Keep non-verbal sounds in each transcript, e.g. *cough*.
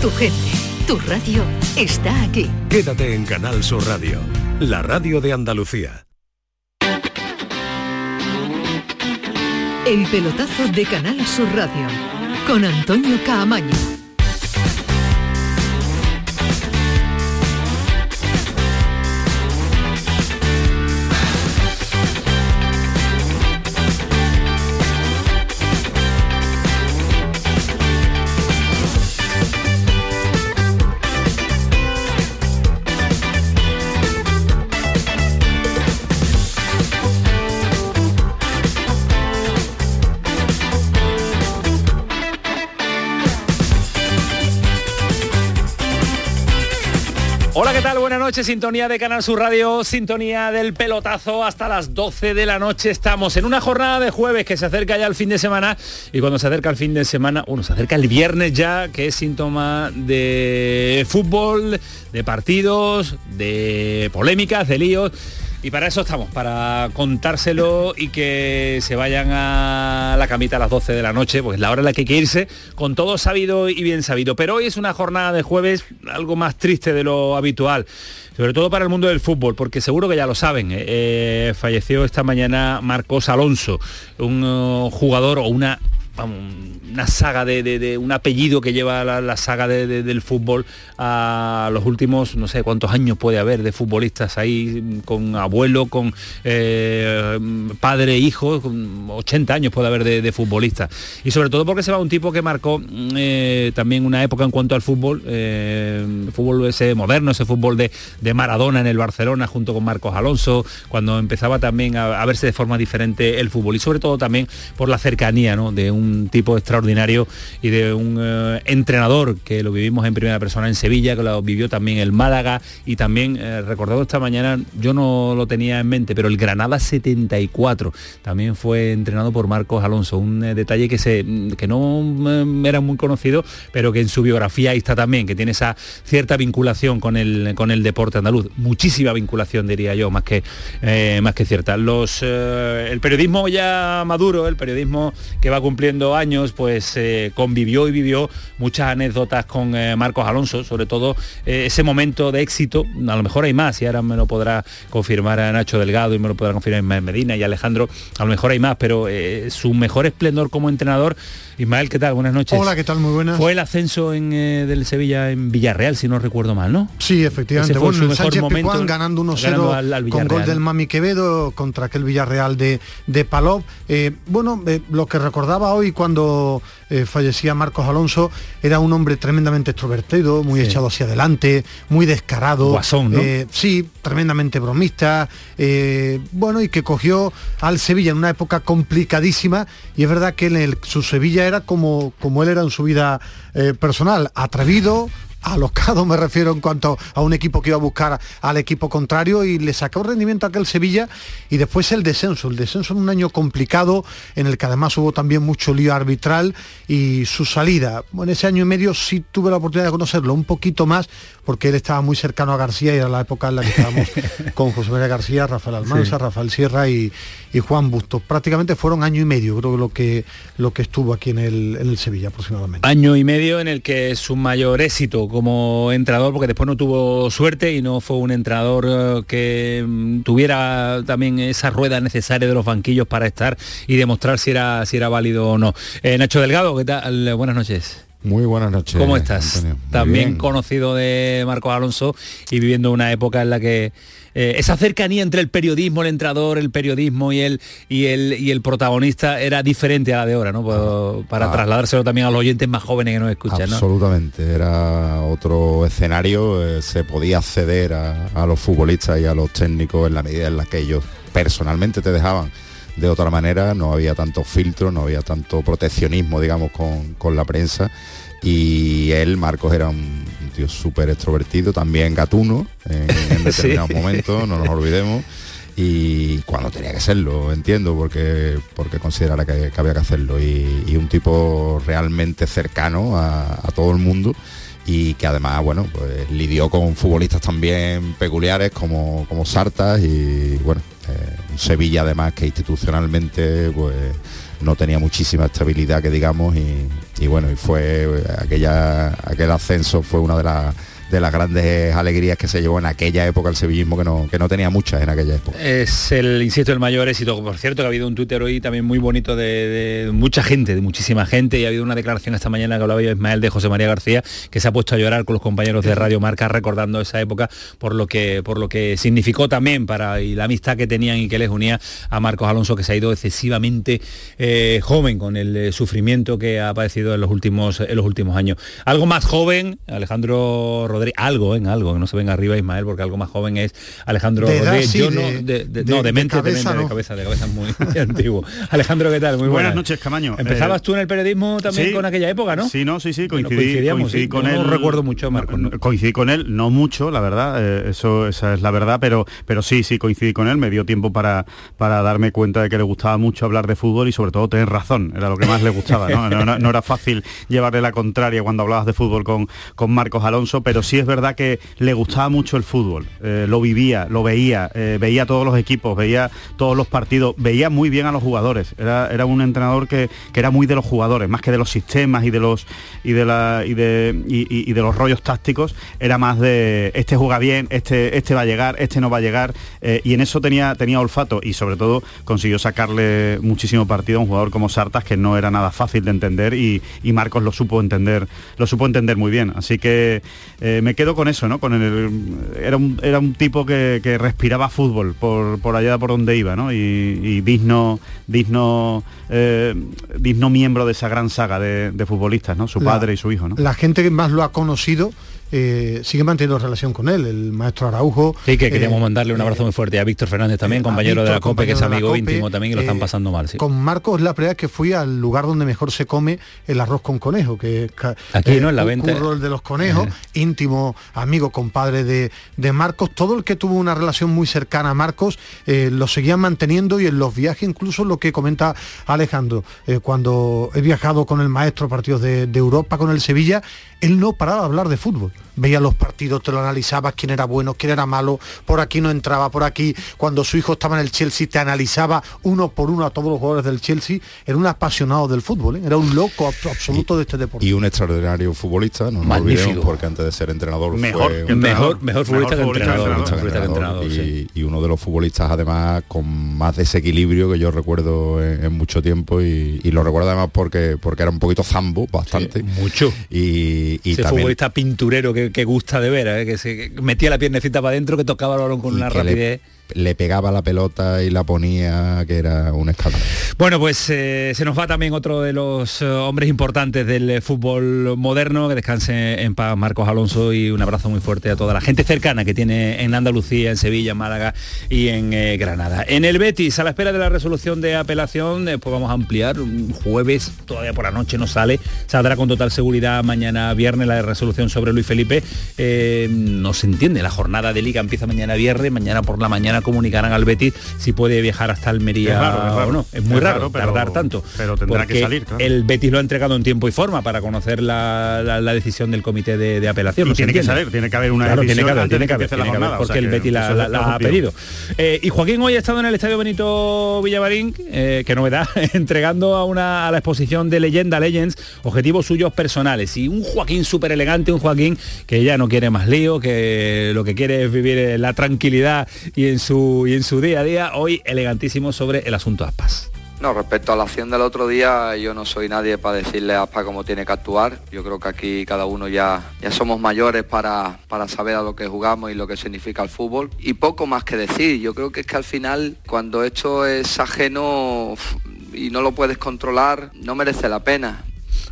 Tu gente, tu radio está aquí. Quédate en Canal Sur Radio, la radio de Andalucía. El pelotazo de Canal Sur Radio con Antonio Caamaño. Noches, sintonía de Canal Sur Radio, sintonía del pelotazo hasta las 12 de la noche. Estamos en una jornada de jueves que se acerca ya al fin de semana y cuando se acerca el fin de semana, bueno, se acerca el viernes ya, que es síntoma de fútbol, de partidos, de polémicas, de líos y para eso estamos, para contárselo y que se vayan a la camita a las 12 de la noche, pues la hora en la que hay que irse, con todo sabido y bien sabido. Pero hoy es una jornada de jueves algo más triste de lo habitual sobre todo para el mundo del fútbol, porque seguro que ya lo saben, eh, eh, falleció esta mañana Marcos Alonso, un uh, jugador o una una saga de, un apellido que lleva la, saga del fútbol a los últimos, no sé cuántos años puede haber de futbolistas ahí, con abuelo, con eh, padre, hijo, con 80 años puede haber de, futbolistas. Y sobre todo porque se va un tipo que marcó eh, también una época en cuanto al fútbol, eh, fútbol ese moderno, ese fútbol de, Maradona en el Barcelona junto con Marcos Alonso, cuando empezaba también a, a verse de forma diferente el fútbol y sobre todo también por la cercanía ¿no? de un un tipo extraordinario y de un eh, entrenador que lo vivimos en primera persona en Sevilla, que lo vivió también el Málaga. Y también, eh, recordado esta mañana, yo no lo tenía en mente, pero el Granada 74 también fue entrenado por Marcos Alonso, un eh, detalle que, se, que no era muy conocido, pero que en su biografía ahí está también, que tiene esa cierta vinculación con el, con el deporte andaluz, muchísima vinculación diría yo, más que, más que cierta. Los, el periodismo ya maduro, el periodismo que va cumpliendo años, pues eh, convivió y vivió muchas anécdotas con eh, Marcos Alonso, sobre todo eh, ese momento de éxito, a lo mejor hay más, y ahora me lo podrá confirmar a Nacho Delgado y me lo podrá confirmar Medina y Alejandro, a lo mejor hay más, pero su mejor esplendor como entrenador Ismael, ¿qué tal? Buenas noches. Hola, ¿qué tal? Muy buenas. Fue el ascenso en, del Sevilla en Villarreal, si no recuerdo mal, ¿no? Sí, efectivamente. bueno, el Sánchez momento, ganando 1-0 con gol del Mami Quevedo contra aquel Villarreal de, de Palop. bueno, lo que recordaba hoy cuando eh, fallecía Marcos Alonso, era un hombre tremendamente extrovertido, muy echado hacia adelante, muy descarado. Guasón, ¿no? Eh, sí, tremendamente bromista. Eh, bueno, y que cogió al Sevilla en una época complicadísima. Y es verdad que en el, su Sevilla era como, como él era en su vida personal, atrevido, alocado me refiero en cuanto a un equipo que iba a buscar al equipo contrario y le sacó rendimiento a aquel Sevilla y después el descenso, el descenso en un año complicado en el que además hubo también mucho lío arbitral y su salida. En ese año y medio sí tuve la oportunidad de conocerlo un poquito más porque él estaba muy cercano a García y era la época en la que estábamos *laughs* con José María García, Rafael Almanza, Rafael Sierra y, Juan Bustos. Prácticamente fueron año y medio, creo que lo que, lo que estuvo aquí en el, en el Sevilla aproximadamente. Año y medio en el que su mayor éxito como entrenador, porque después no tuvo suerte y no fue un entrenador eh, que mm, tuviera también esa rueda necesaria de los banquillos para estar y demostrar si era, si era válido o no. Eh, Nacho Delgado, ¿qué tal? Buenas noches. Muy buenas noches. ¿Cómo estás? También conocido de Marcos Alonso y viviendo una época en la que eh, esa cercanía entre el periodismo, el entrador, el periodismo y el, y el, y el protagonista era diferente a la de ahora, ¿no? Ah, para ah. trasladárselo también a los oyentes más jóvenes que nos escuchan. Absolutamente, era otro escenario, eh, se podía acceder a, a los futbolistas y a los técnicos en la medida en la que ellos personalmente te dejaban de otra manera, no había tanto filtro, no había tanto proteccionismo, digamos, con, la prensa. Y él, Marcos, era un, tío súper extrovertido, también gatuno en, *laughs* determinados momentos, no nos olvidemos. Y cuando tenía que serlo, entiendo, porque, porque considerara que, había que hacerlo. Y, un tipo realmente cercano a, todo el mundo y que además, bueno, pues lidió con futbolistas también peculiares como, como Sartas y bueno, eh, Sevilla además que institucionalmente pues no tenía muchísima estabilidad que digamos y, bueno, y fue aquella, aquel ascenso fue una de las de las grandes alegrías que se llevó en aquella época el sevillismo que no, que no tenía muchas en aquella época. Es el, insisto, el mayor éxito. Por cierto, que ha habido un Twitter hoy también muy bonito de, mucha gente, de muchísima gente, y ha habido una declaración esta mañana que hablaba Ismael de José María García, que se ha puesto a llorar con los compañeros de Radio Marca recordando esa época por lo que, por lo que significó también para y la amistad que tenían y que les unía a Marcos Alonso, que se ha ido excesivamente eh, joven con el eh, sufrimiento que ha padecido en los últimos, en los últimos años. Algo más joven, Alejandro algo, en algo, que no se venga arriba Ismael, porque algo más joven es Alejandro Rodríguez. Yo no, de, mente, cabeza, de, cabeza, de cabeza *laughs* muy, antiguo. Alejandro, ¿qué tal? Muy buenas. noches, Camaño. Empezabas eh, tú en el periodismo también con aquella época, ¿no? Sí, no, sí, sí, coincidí, coincidí con él. No recuerdo mucho, Marco. Coincidí con él, no mucho, la verdad, eh, eso esa es la verdad, pero, pero sí, sí, coincidí con él, me dio tiempo para, para darme cuenta de que le gustaba mucho hablar de fútbol y sobre todo tener razón, era lo que más le gustaba, ¿no? No, no era fácil llevarle la contraria cuando hablabas de fútbol con, con Marcos Alonso, pero sí es verdad que le gustaba mucho el fútbol, eh, lo vivía, lo veía, eh, veía todos los equipos, veía todos los partidos, veía muy bien a los jugadores. Era, era un entrenador que, era muy de los jugadores, más que de los sistemas y de los y de la y de, y, de los rollos tácticos, era más de este juega bien, este, este va a llegar, este no va a llegar, eh, y en eso tenía, tenía olfato y sobre todo consiguió sacarle muchísimo partido a un jugador como Sartas que no era nada fácil de entender y, Marcos lo supo entender, lo supo entender muy bien. Así que me quedo con eso, ¿no? era, un, era un tipo que, respiraba fútbol por, por, allá por donde iba, ¿no? Y, digno, digno, eh, digno miembro de esa gran saga de, futbolistas, ¿no? Su padre y su hijo, ¿no? La gente que más lo ha conocido eh, sigue manteniendo relación con él, el maestro Araujo. Sí, que queríamos eh, mandarle un abrazo muy fuerte a Víctor Fernández también, compañero de la COPE, que es amigo íntimo también y lo están pasando mal. Con Marcos la primera vez que fui al lugar donde mejor se come el arroz con conejo, que aquí no en la venta. de los conejos, íntimo amigo, compadre de, de, Marcos, todo el que tuvo una relación muy cercana a Marcos eh, lo seguían manteniendo y en los viajes incluso lo que comenta Alejandro, cuando he viajado con el maestro partidos de, de Europa, con el Sevilla, él no paraba de hablar de fútbol. Veía los partidos, te lo analizaba, quién era bueno, quién era malo, por aquí no entraba, por aquí. Cuando su hijo estaba en el Chelsea, te analizaba uno por uno a todos los jugadores del Chelsea. Era un apasionado del fútbol, ¿eh? era un loco absoluto de este deporte. Y un extraordinario futbolista, no nos olvidemos, porque antes de ser entrenador mejor, fue mejor, mejor futbolista que entrenador. y, uno de los futbolistas además con más desequilibrio que yo recuerdo en, mucho tiempo y, lo recuerdo además porque, porque era un poquito zambo, bastante. mucho. Y, y, Ese futbolista pinturero que, gusta de ver, ¿eh? que se metía la piernecita para adentro, que tocaba el balón con una rapidez le pegaba la pelota y la ponía, que era un escándalo. Bueno, pues eh, se nos va también otro de los eh, hombres importantes del eh, fútbol moderno, que descanse en paz Marcos Alonso y un abrazo muy fuerte a toda la gente cercana que tiene en Andalucía, en Sevilla, en Málaga y en Granada. En el Betis, a la espera de la resolución de apelación, después vamos a ampliar, jueves, todavía por la noche no sale, saldrá con total seguridad mañana viernes la resolución sobre Luis Felipe. no se entiende, la jornada de liga empieza mañana viernes, mañana por la mañana comunicarán al Betis si puede viajar hasta Almería o no. Es muy raro, tardar tanto. Pero tendrá que salir. El Betis lo ha entregado en tiempo y forma para conocer la, decisión del comité de, apelación. Y tiene que salir, tiene que haber una decisión tiene que haber, porque el Betis la, ha pedido. Eh, y Joaquín hoy ha estado en el Estadio Benito Villamarín, eh, que novedad, *laughs* entregando a, una, a la exposición de Leyenda Legends objetivos suyos personales. Y un Joaquín súper elegante, un Joaquín que ya no quiere más lío, que lo que quiere es vivir la tranquilidad y en y en su día a día, hoy elegantísimo sobre el asunto Aspas. No, respecto a la acción del otro día, yo no soy nadie para decirle a Aspas cómo tiene que actuar. Yo creo que aquí cada uno ya, ya somos mayores para, para saber a lo que jugamos y lo que significa el fútbol. Y poco más que decir. Yo creo que es que al final, cuando esto es ajeno y no lo puedes controlar, no merece la pena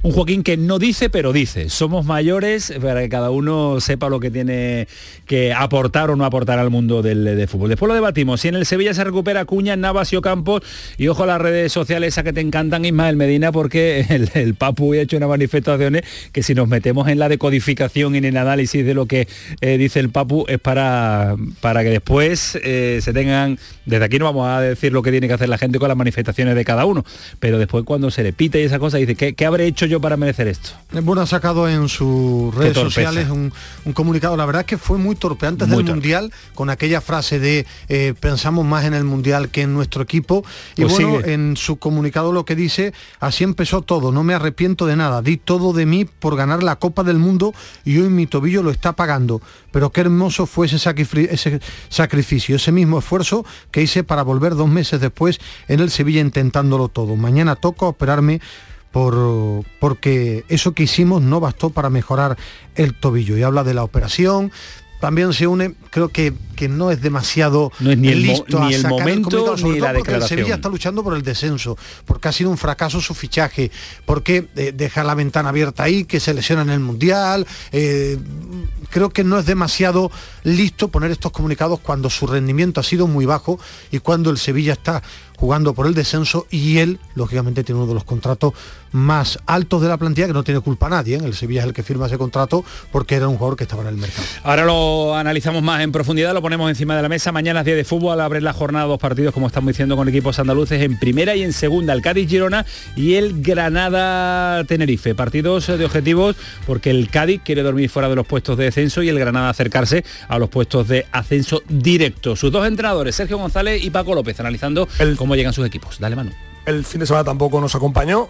un Joaquín que no dice, pero dice, somos mayores para que cada uno sepa lo que tiene que aportar o no aportar al mundo del fútbol. Después lo debatimos, si en el Sevilla se recupera Cuña, Navas y Ocampos, y ojo a las redes sociales a que te encantan, Ismael Medina, porque *laughs* el, Papu ha hecho unas manifestaciones que si nos metemos en la decodificación y en el análisis de lo que eh, dice el Papu es para, para que después eh, se tengan, desde aquí no vamos a decir lo que tiene que hacer la gente con las manifestaciones de cada uno, pero después cuando se le pita y esa cosa dice, ¿qué, qué habré hecho yo? Yo para merecer esto? Bueno, ha sacado en sus redes sociales un, comunicado. La verdad es que fue muy torpe antes del Mundial, con aquella frase de eh, pensamos más en el Mundial que en nuestro equipo. Y pues bueno, en su comunicado lo que dice, así empezó todo, no me arrepiento de nada, di todo de mí por ganar la Copa del Mundo y hoy mi tobillo lo está pagando. Pero qué hermoso fue ese, ese sacrificio, ese mismo esfuerzo que hice para volver dos meses después en el Sevilla intentándolo todo. Mañana toca operarme por, porque eso que hicimos no bastó para mejorar el tobillo. Y habla de la operación, también se une, creo que, que no es demasiado no es ni el, listo ni el momento ni la declaración. El Sevilla está luchando por el descenso, porque ha sido un fracaso su fichaje, porque eh, deja la ventana abierta ahí, que se lesiona en el Mundial. Eh, creo que no es demasiado listo poner estos comunicados cuando su rendimiento ha sido muy bajo y cuando el Sevilla está jugando por el descenso y él, lógicamente, tiene uno de los contratos más altos de la plantilla que no tiene culpa a nadie. ¿eh? El Sevilla es el que firma ese contrato porque era un jugador que estaba en el mercado. Ahora lo analizamos más en profundidad, lo ponemos encima de la mesa. Mañana es día de fútbol, abre la jornada dos partidos, como estamos diciendo, con equipos andaluces en primera y en segunda, el Cádiz Girona y el Granada Tenerife. Partidos de objetivos porque el Cádiz quiere dormir fuera de los puestos de descenso y el Granada acercarse a los puestos de ascenso directo. Sus dos entrenadores, Sergio González y Paco López, analizando el, cómo llegan sus equipos. Dale mano. El fin de semana tampoco nos acompañó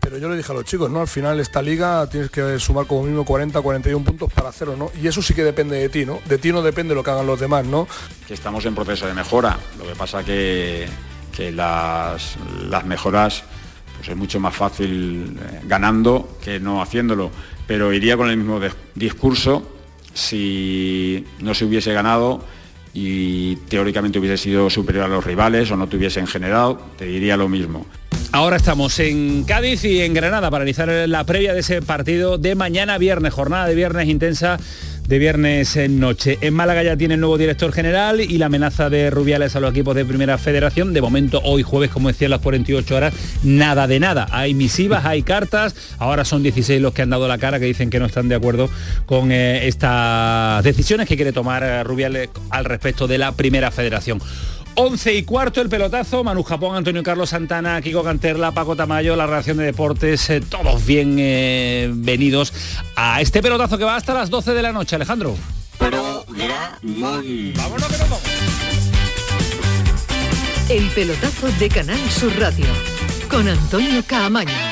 pero yo le dije a los chicos, ¿no? Al final esta liga tienes que sumar como mínimo 40, 41 puntos para hacerlo, ¿no? Y eso sí que depende de ti, ¿no? De ti no depende lo que hagan los demás, ¿no? Que estamos en proceso de mejora. Lo que pasa que, que las, las mejoras pues es mucho más fácil eh, ganando que no haciéndolo. Pero iría con el mismo discurso si no se hubiese ganado y teóricamente hubiese sido superior a los rivales o no te hubiesen generado, te diría lo mismo. Ahora estamos en Cádiz y en Granada para analizar la previa de ese partido de mañana viernes, jornada de viernes intensa de viernes en noche. En Málaga ya tiene el nuevo director general y la amenaza de Rubiales a los equipos de Primera Federación. De momento, hoy jueves, como decía, las 48 horas, nada de nada. Hay misivas, hay cartas. Ahora son 16 los que han dado la cara, que dicen que no están de acuerdo con eh, estas decisiones que quiere tomar eh, Rubiales al respecto de la Primera Federación. 11 y cuarto el pelotazo, Manu Japón, Antonio Carlos Santana, Kiko Canterla, Paco Tamayo, la reacción de deportes, eh, todos bienvenidos eh, a este pelotazo que va hasta las 12 de la noche, Alejandro. Vámonos que nos vamos. El pelotazo de Canal Sur Radio con Antonio Caamaño.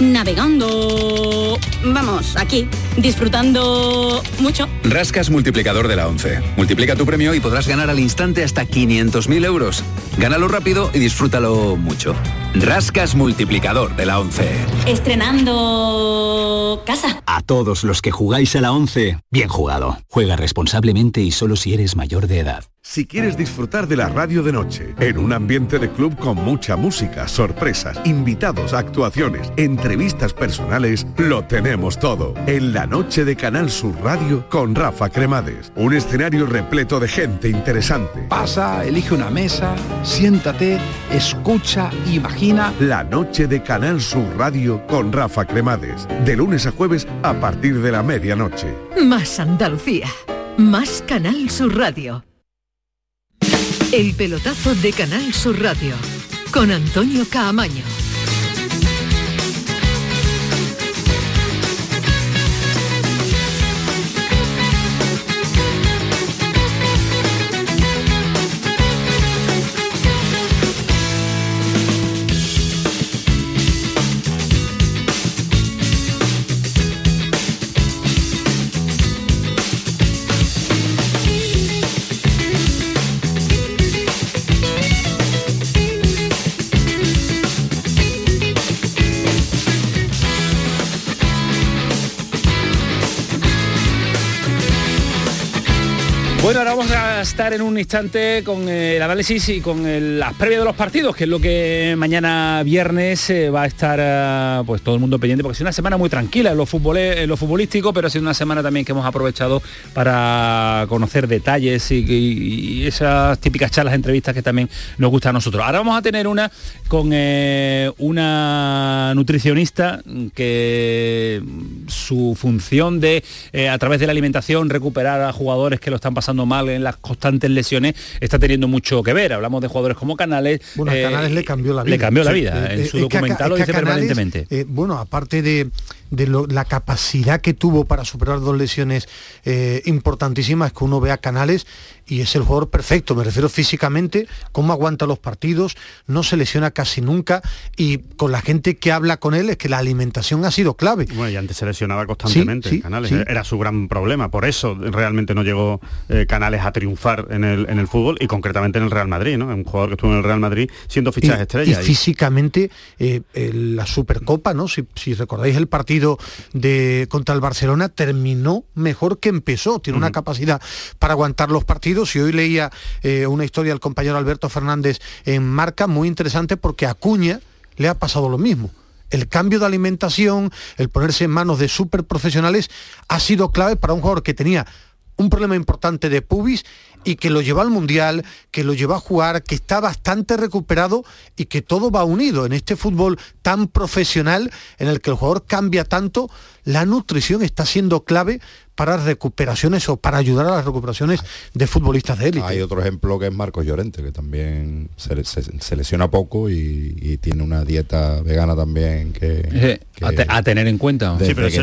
navegando. Vamos, aquí, disfrutando mucho. Rascas multiplicador de la 11. Multiplica tu premio y podrás ganar al instante hasta 500.000 euros. Gánalo rápido y disfrútalo mucho. Rascas multiplicador de la 11. Estrenando casa. A todos los que jugáis a la 11, bien jugado. Juega responsablemente y solo si eres mayor de edad. Si quieres disfrutar de la radio de noche, en un ambiente de club con mucha música, sorpresas, invitados, actuaciones, entrevistas personales, lo tenemos todo. En la noche de Canal Sur Radio con Rafa Cremades. Un escenario repleto de gente interesante. Pasa, elige una mesa, siéntate, escucha, imagina. La noche de Canal Sur Radio con Rafa Cremades. De lunes a jueves a partir de la medianoche. Más Andalucía. Más Canal Sur Radio. El pelotazo de Canal Sur Radio con Antonio Caamaño. Bueno, ahora vamos a estar en un instante con eh, el análisis y con el, las previas de los partidos, que es lo que mañana viernes eh, va a estar eh, pues todo el mundo pendiente, porque es una semana muy tranquila en lo, futbole- en lo futbolístico, pero ha sido una semana también que hemos aprovechado para conocer detalles y, esas típicas charlas, entrevistas que también nos gustan a nosotros. Ahora vamos a tener una con una nutricionista que su función de a través de la alimentación recuperar a jugadores que lo están pasando mal en las constantes lesiones está teniendo mucho que ver. Hablamos de jugadores como Canales. Bueno, eh, Canales le cambió la vida. Le cambió la vida. eh, en eh, su documental lo dice Canales, permanentemente. bueno, aparte de, de lo- la capacidad que tuvo para superar dos lesiones eh, importantísimas, que uno ve a Canales y es el jugador perfecto, me refiero físicamente, cómo aguanta los partidos, no se lesiona casi nunca y con la gente que habla con él es que la alimentación ha sido clave. Bueno, y antes se lesionaba constantemente Sí, sí, Canales, sí. era su gran problema, por eso realmente no llegó eh, Canales a triunfar en el, en el fútbol y concretamente en el Real Madrid, ¿no? Un jugador que estuvo en el Real Madrid siendo fichaje estrella. y y- físicamente eh, la Supercopa, ¿no? Si, si recordáis el partido de contra el Barcelona, terminó mejor que empezó. Tiene una capacidad para aguantar los partidos. Y hoy leía eh, una historia del compañero Alberto Fernández en Marca muy interesante porque a Acuña le ha pasado lo mismo. El cambio de alimentación, el ponerse en manos de súper profesionales, ha sido clave para un jugador que tenía un problema importante de pubis y que lo lleva al mundial, que lo lleva a jugar, que está bastante recuperado y que todo va unido en este fútbol tan profesional en el que el jugador cambia tanto, la nutrición está siendo clave para recuperaciones o para ayudar a las recuperaciones de futbolistas de élite. Hay otro ejemplo que es Marcos Llorente, que también se, se- se lesiona poco y, y tiene una dieta vegana también que... A, te- a tener en cuenta. Sí, pero eso,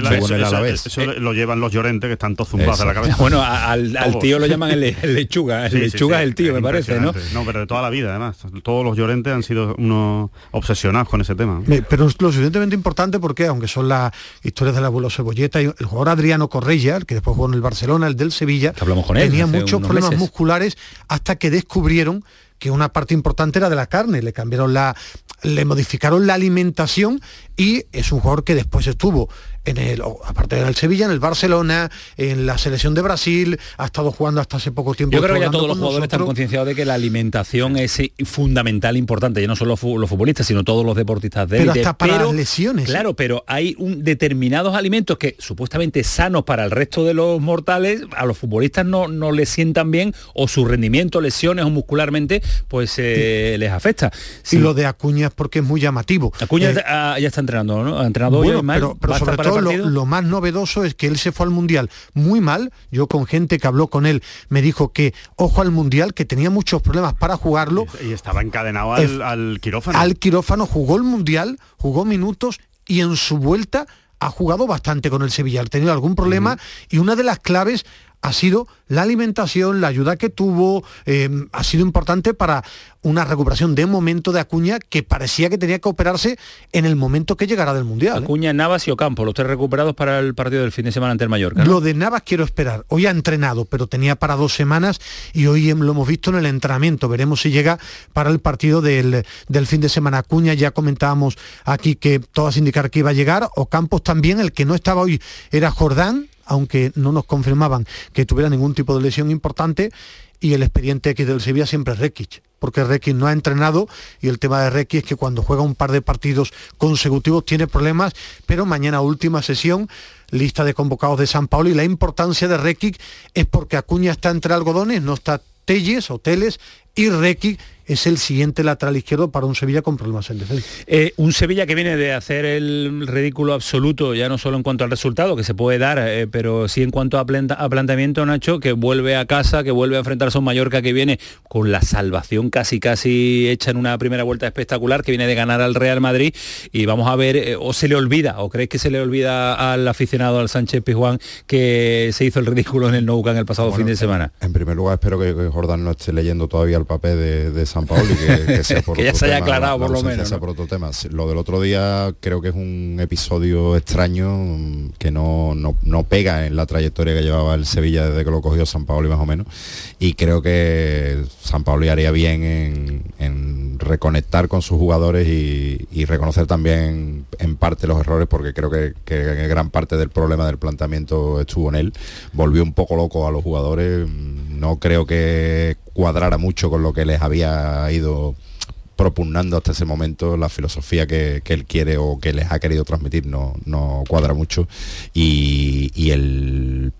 lo llevan los llorentes que están todos zumbados de la cabeza. *laughs* Bueno, al, tío lo llaman el, el lechuga. El Sí, lechuga sí, es el tío, me parece, ¿no? No, pero de toda la vida, además. Todos los llorentes han sido unos obsesionados con ese tema. Pero es lo suficientemente importante porque, aunque son las historias del abuelo Cebolleta, y el jugador Adriano Correia, el que después jugó en el Barcelona, el del Sevilla, hablamos con él tenía muchos problemas meses. musculares hasta que descubrieron que una parte importante era de la carne, le cambiaron la, le modificaron la alimentación y es un jugador que después estuvo en el, aparte del Sevilla, en el Barcelona, en la selección de Brasil, ha estado jugando hasta hace poco tiempo. Yo creo que ya todos los jugadores están concienciados de que la alimentación es eh, fundamental, importante, ya no solo los fu- los futbolistas, sino todos los deportistas de Pero élite. hasta para las lesiones, ¿eh? Claro, pero hay un, determinados alimentos que supuestamente sanos para el resto de los mortales, a los futbolistas no, no les sientan bien o su rendimiento, lesiones o muscularmente, pues eh, les afecta. Y lo de Acuña es porque es muy llamativo. Acuña Eh, ah, ya está entrenando, ¿no? Ha entrenado hoy, Bueno, Ismael? pero, pero ¿Va a sobre estar lo, lo más novedoso es que él se fue al Mundial muy mal. Yo con gente que habló con él me dijo que, ojo al Mundial, que tenía muchos problemas para jugarlo. Y estaba encadenado al, Es- al quirófano. Al quirófano jugó el Mundial, jugó minutos y en su vuelta ha jugado bastante con el Sevilla. Ha tenido algún problema y una de las claves ha sido la alimentación, la ayuda que tuvo, eh, ha sido importante para una recuperación de momento de Acuña que parecía que tenía que operarse en el momento que llegara del Mundial. ¿eh? Acuña, Navas y Ocampo, los tres recuperados para el partido del fin de semana ante el Mallorca. ¿no? Lo de Navas quiero esperar. Hoy ha entrenado, pero tenía para dos semanas y hoy em- lo hemos visto en el entrenamiento. Veremos si llega para el partido del, del fin de semana. Acuña ya comentábamos aquí que todas indicar que iba a llegar. O Campos también, el que no estaba hoy era Jordán, aunque no nos confirmaban que tuviera ningún tipo de lesión importante. Y el expediente X del Sevilla siempre es Rekic, porque Rekic no ha entrenado y el tema de Rekic es que cuando juega un par de partidos consecutivos tiene problemas, pero mañana última sesión, lista de convocados de San Paulo y la importancia de Rekic es porque Acuña está entre algodones, no está Telles o y Rekic es el siguiente lateral izquierdo para un Sevilla con problemas en defensa. Eh, un Sevilla que viene de hacer el ridículo absoluto, ya no solo en cuanto al resultado, que se puede dar, eh, pero sí en cuanto a, planta- a planteamiento, Nacho, que vuelve a casa, que vuelve a enfrentarse a un Mallorca que viene con la salvación casi casi hecha en una primera vuelta espectacular, que viene de ganar al Real Madrid, y vamos a ver, eh, o se le olvida, o creéis que se le olvida al aficionado, al Sánchez Pizjuán, que se hizo el ridículo en el Nou Camp el pasado Bueno, fin de semana. En primer lugar, espero que, que Jordán no esté leyendo todavía el papel de, de San Paolo y que, que *laughs* sea por Que ya se haya tema, aclarado, la por lo menos, ¿no? por otro tema. Lo del otro día creo que es un episodio extraño mm, que no, no, no pega en la trayectoria que llevaba el Sevilla desde que lo cogió San Paolo y más o menos. Y creo que San Paolo haría bien en, en reconectar con sus jugadores y, y reconocer también en parte los errores porque creo que, que gran parte del problema del planteamiento estuvo en él. Volvió un poco loco a los jugadores. mm, no creo que cuadrara mucho con lo que les había ido propugnando hasta ese momento la filosofía que, él quiere o que les ha querido transmitir no, no cuadra mucho. Y, el,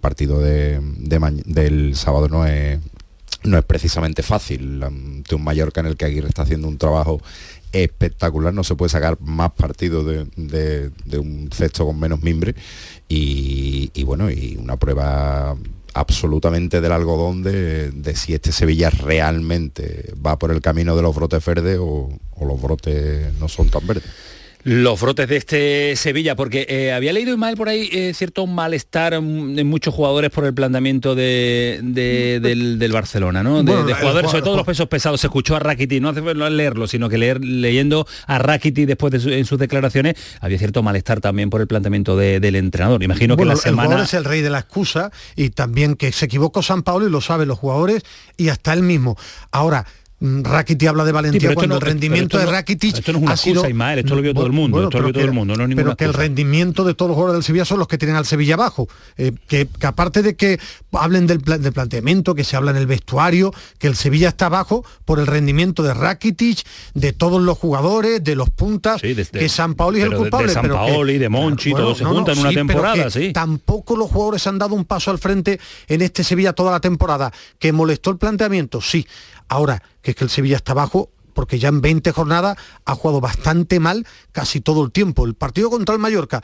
partido de, del sábado no es, no es precisamente fácil. Ante un Mallorca en el que Aguirre está haciendo un trabajo espectacular, no se puede sacar más partido de, un cesto con menos mimbre. Y, bueno, y una prueba absolutamente del algodón de, si este Sevilla realmente va por el camino de los brotes verdes o los brotes no son tan verdes. Los brotes de este Sevilla, porque eh, había leído Ismael por ahí eh, cierto malestar mm, en muchos jugadores por el planteamiento de, del, Barcelona, ¿no? De, jugadores, sobre todo los pesos pesados. Se escuchó a Rakiti, no hace no leerlo, sino que leer, leyendo a Rakiti después de en sus declaraciones, había cierto malestar también por el planteamiento del entrenador. Imagino que la semana... El jugador es el rey de la excusa y también que se equivocó San Pablo y lo saben los jugadores y hasta él mismo. Ahora, Rakitic habla de valentía cuando el rendimiento de Rakitic esto no es una ha sido esto lo vio todo el mundo, esto lo vio todo el mundo, no Pero que el rendimiento de todos los jugadores del Sevilla son los que tienen al Sevilla abajo, eh, que, aparte de que hablen del, planteamiento, que se habla en el vestuario, que el Sevilla está abajo por el rendimiento de Rakitic, de todos los jugadores, de los puntas, que San Paoli es el culpable. De, San Paoli, de Monchi, todos se juntan en una temporada, sí. Tampoco los jugadores han dado un paso al frente en este Sevilla toda la temporada, que molestó el planteamiento, sí. Ahora, que es que el Sevilla está abajo porque ya en 20 jornadas ha jugado bastante mal casi todo el tiempo. El partido contra el Mallorca,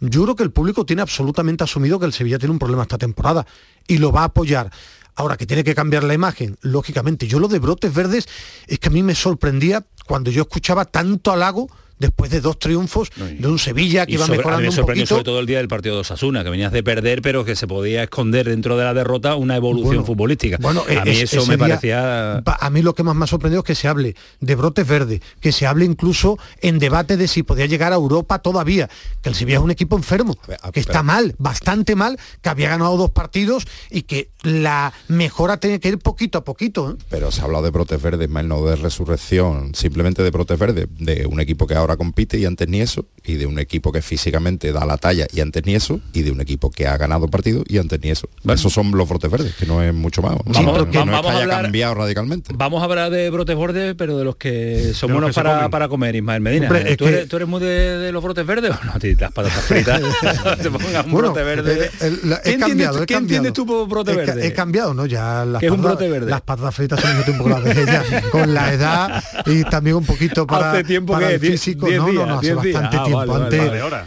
yo creo que el público tiene absolutamente asumido que el Sevilla tiene un problema esta temporada y lo va a apoyar. Ahora que tiene que cambiar la imagen, lógicamente. Yo lo de brotes verdes es que a mí me sorprendía cuando yo escuchaba tanto halago después de dos triunfos de un Sevilla que iba mejorando a mí me sorprendió sobre todo el día del partido de Osasuna, que venías de perder, pero que se podía esconder dentro de la derrota una evolución futbolística. Bueno, a mí eso me parecía... A mí lo que más me ha sorprendido es que se hable de brotes verdes, que se hable incluso en debate de si podía llegar a Europa todavía, que el Sevilla es un equipo enfermo, que está mal, bastante mal, que había ganado dos partidos y que la mejora tiene que ir poquito a poquito. ¿eh? Pero se ha hablado de brotes verdes, no de resurrección, simplemente de brotes verdes, de un equipo que ahora compite y antes ni eso, y de un equipo que físicamente da la talla y antes ni eso, y de un equipo que ha ganado partido y antes ni eso. Esos son los brotes verdes, que no es mucho más. Vamos, que no haya cambiado radicalmente. Vamos a hablar de brotes verdes, pero de los que son buenos para, para, comer, Ismael Medina. ¿Tú, eres, ¿Tú, eres, muy de, los brotes verdes o no? Las patatas *laughs* fritas. *laughs* te pongan un brote verde. Eh, he cambiado, ¿Qué entiendes tú por brote verde? He cambiado, ¿no? Ya las ¿Qué es un brote verde? Las patatas fritas son un poco las con la edad y también un poquito para, Hace tiempo para que el físico. No, no, no, hace bastante ah, tiempo.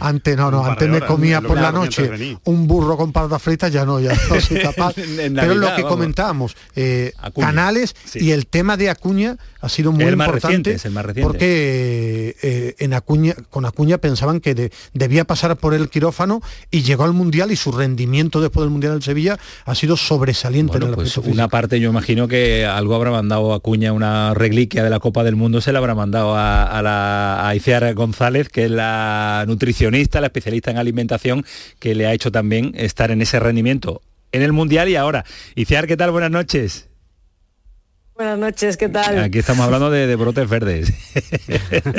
antes, no, no, antes me comía por la noche un burro con patatas fritas, ya no, ya no soy *laughs* capaz. Pero lo que comentábamos, eh, canales y el tema de Acuña ha sido muy importante porque eh, en Acuña, con Acuña pensaban que debía pasar por el quirófano y llegó al Mundial y su rendimiento después del Mundial del Sevilla ha sido sobresaliente. en pues una parte yo imagino que algo habrá mandado Acuña, una reliquia de la Copa del Mundo se la habrá mandado a, la a González, que es la nutricionista, la especialista en alimentación, que le ha hecho también estar en ese rendimiento en el Mundial y ahora. Iciar, ¿qué tal? Buenas noches. Buenas noches, ¿qué tal? Aquí estamos hablando de, brotes verdes. *laughs*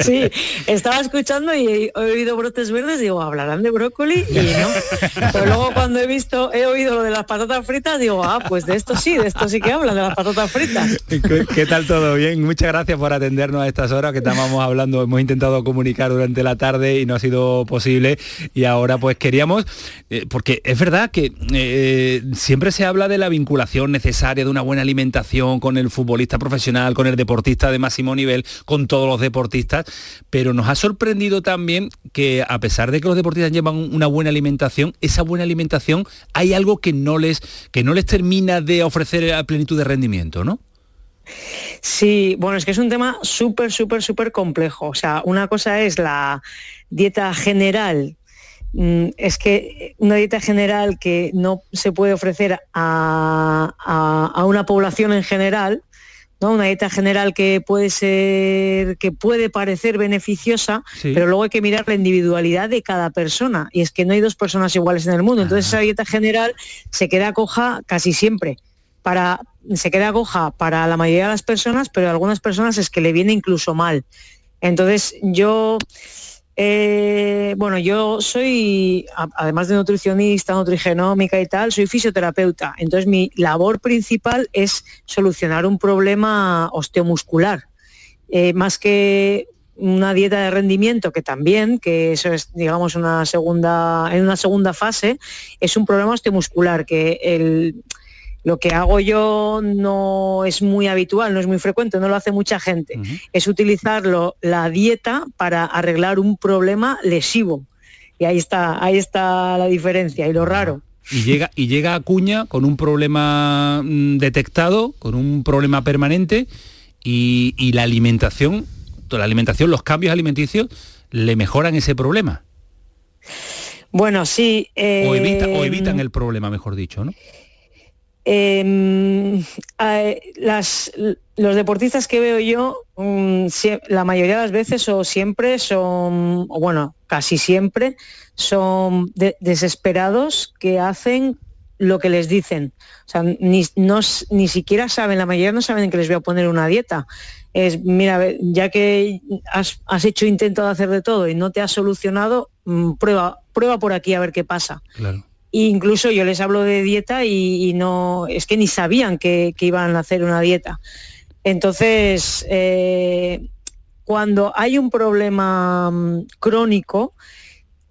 Sí, estaba escuchando y he oído brotes verdes, digo, hablarán de brócoli y no. Pero luego cuando he visto, he oído lo de las patatas fritas, digo, ah, pues de esto sí, de esto sí que hablan, de las patatas fritas. ¿Qué, tal todo? Bien, muchas gracias por atendernos a estas horas que estábamos hablando, hemos intentado comunicar durante la tarde y no ha sido posible. Y ahora pues queríamos, eh, porque es verdad que eh, siempre se habla de la vinculación necesaria de una buena alimentación con el fútbol futbolista profesional, con el deportista de máximo nivel, con todos los deportistas, pero nos ha sorprendido también que a pesar de que los deportistas llevan una buena alimentación, esa buena alimentación hay algo que no les, que no les termina de ofrecer a plenitud de rendimiento, ¿no? Sí, bueno, es que es un tema súper, súper, súper complejo. O sea, una cosa es la dieta general mm, es que una dieta general que no se puede ofrecer a, a, una población en general, una dieta general que puede ser, que puede parecer beneficiosa, pero luego hay que mirar la individualidad de cada persona. Y es que no hay dos personas iguales en el mundo. Entonces esa dieta general se queda coja casi siempre. Para, se queda coja para la mayoría de las personas, pero a algunas personas es que le viene incluso mal. Entonces yo Eh, bueno, yo soy, además de nutricionista, nutrigenómica y tal, soy fisioterapeuta. Entonces mi labor principal es solucionar un problema osteomuscular. Eh, más que una dieta de rendimiento que también, que eso es, digamos, una segunda, en una segunda fase, es un problema osteomuscular, que el, lo que hago yo no es muy habitual, no es muy frecuente, no lo hace mucha gente. Es utilizarlo, la dieta para arreglar un problema lesivo. Y ahí está, ahí está la diferencia y lo raro. Y llega, y llega a Cuña con un problema mm, detectado, con un problema permanente, y, la alimentación, la alimentación, los cambios alimenticios le mejoran ese problema. Bueno, sí. o, o evitan em, el problema, mejor dicho, ¿no? Em, los deportistas que veo yo, mm, la mayoría de las veces o siempre son, o bueno, casi siempre, son desesperados que hacen lo que les dicen. O sea, ni, ni siquiera saben, la mayoría no saben que les voy a poner una dieta. Es, mira, ya que has, hecho intento de hacer de todo y no te has solucionado, mm, prueba, prueba por aquí a ver qué pasa. Incluso yo les hablo de dieta y, no, es que ni sabían que, iban a hacer una dieta. Entonces, eh, cuando hay un problema mm, crónico,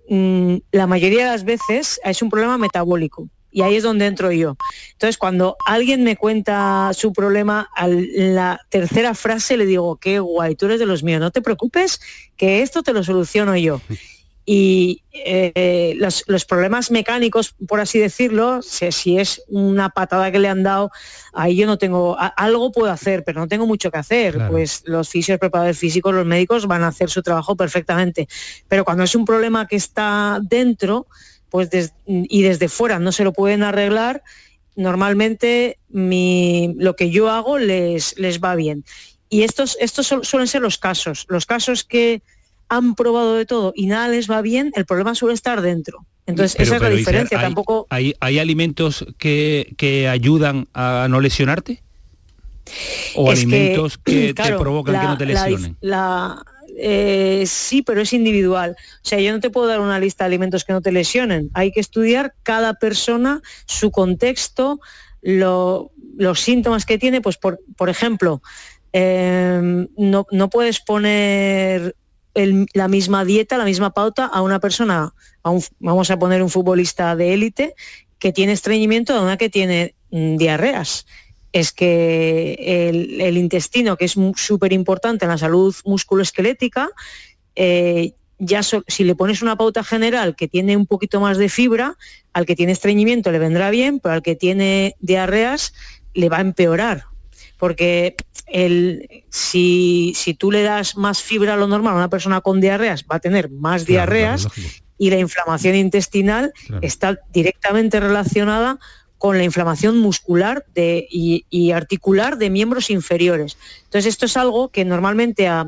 mm, la mayoría de las veces es un problema metabólico. Y ahí es donde entro yo. Entonces, cuando alguien me cuenta su problema, a la tercera frase le digo, qué guay, tú eres de los míos, no te preocupes, que esto te lo soluciono yo. *laughs* y eh, los, problemas mecánicos, por así decirlo, si, es una patada que le han dado, ahí yo no tengo, algo puedo hacer, pero no tengo mucho que hacer. Pues los fisios, preparadores físicos, los médicos van a hacer su trabajo perfectamente. Pero cuando es un problema que está dentro, pues y desde fuera no se lo pueden arreglar, normalmente lo que yo hago les, les va bien. Y estos, estos suelen ser los casos. Los casos que han probado de todo y nada les va bien, el problema suele estar dentro. Entonces, esa es la diferencia. ¿hay, Tampoco... ¿hay, alimentos que, ayudan a no lesionarte? ¿O alimentos que, *clears throat* te provocan que no te lesionen? Eh, sí, pero es individual. O sea, yo no te puedo dar una lista de alimentos que no te lesionen. Hay que estudiar cada persona, su contexto, los síntomas que tiene. Pues, por, por ejemplo, eh, no, no puedes poner la misma dieta, la misma pauta a una persona, vamos a poner un futbolista de élite, que tiene estreñimiento a una que tiene mm, diarreas. Es que el, intestino, que es súper importante en la salud musculoesquelética, eh, ya si le pones una pauta general que tiene un poquito más de fibra, al que tiene estreñimiento le vendrá bien, pero al que tiene diarreas le va a empeorar porque el, si, tú le das más fibra a lo normal a una persona con diarreas, va a tener más diarreas y la inflamación intestinal está directamente relacionada con la inflamación muscular y, articular de miembros inferiores. Entonces esto es algo que normalmente a,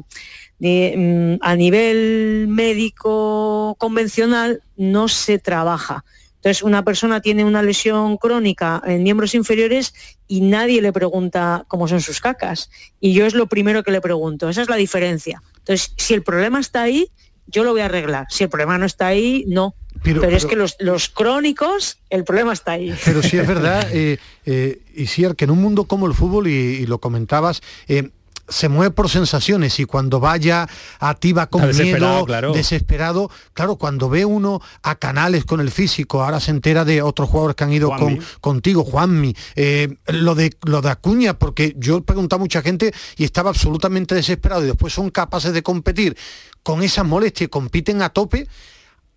mm, a nivel médico convencional no se trabaja. Entonces, una persona tiene una lesión crónica en miembros inferiores y nadie le pregunta cómo son sus cacas. Y yo es lo primero que le pregunto. Esa es la diferencia. Entonces, si el problema está ahí, yo lo voy a arreglar. Si el problema no está ahí, no. Pero, es que los, crónicos, el problema está ahí. Pero sí es verdad, eh, eh, sí, que en un mundo como el fútbol, y, lo comentabas, eh, se mueve por sensaciones y cuando vaya a ti va con miedo, desesperado, claro, cuando ve uno a Canales con el físico, ahora se entera de otros jugadores que han ido con, contigo, Juanmi, eh, lo, de, lo de Acuña, porque yo he preguntado a mucha gente y estaba absolutamente desesperado y después son capaces de competir. Con esas molestias compiten a tope,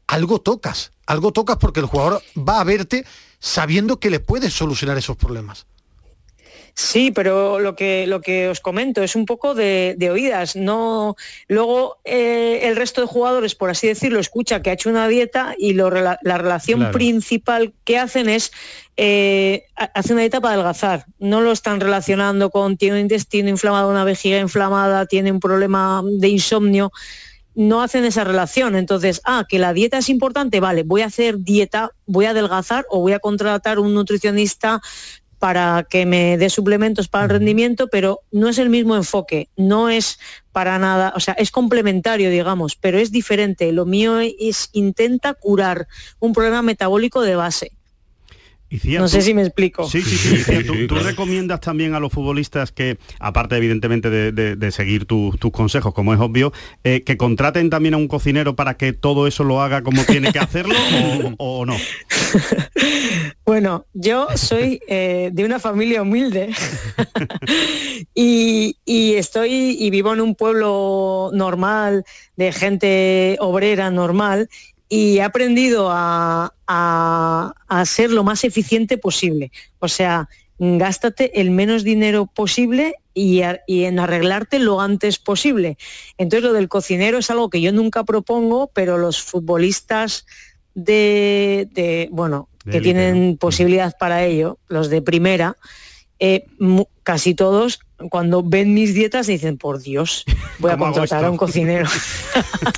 algo tocas, algo tocas porque el jugador va a verte sabiendo que le puedes solucionar esos problemas. Sí, pero lo que, lo que os comento es un poco de, oídas. No, luego eh, el resto de jugadores, por así decirlo, escucha que ha hecho una dieta y la relación principal que hacen es eh, hacer una dieta para adelgazar. No lo están relacionando con tiene un intestino inflamado, una vejiga inflamada, tiene un problema de insomnio no hacen esa relación. Entonces, ah, que la dieta es importante, vale, voy a hacer dieta, voy a adelgazar o voy a contratar un nutricionista para que me dé suplementos para el rendimiento, pero no es el mismo enfoque, no es para nada, o sea, es complementario, digamos, pero es diferente. Lo mío es intenta curar un problema metabólico de base. No tú- sé si me explico. Sí, sí, sí. ¿Tú, tú recomiendas también a los futbolistas que, aparte evidentemente de, de- de seguir tu- tus consejos, como es obvio, eh, que contraten también a un cocinero para que todo eso lo haga como tiene que hacerlo o, o no? *laughs* Bueno, yo soy eh, de una familia humilde *laughs* y, y estoy y vivo en un pueblo normal, de gente obrera normal, y he aprendido a, a- a ser lo más eficiente posible. O sea, gástate el menos dinero posible y, a- y en arreglarte lo antes posible. Entonces lo del cocinero es algo que yo nunca propongo, pero los futbolistas de, de, bueno, De que élite, tienen posibilidad para ello, los de primera, eh, casi todos cuando ven mis dietas dicen, por Dios, voy a ¿Cómo hago contratar a un cocinero.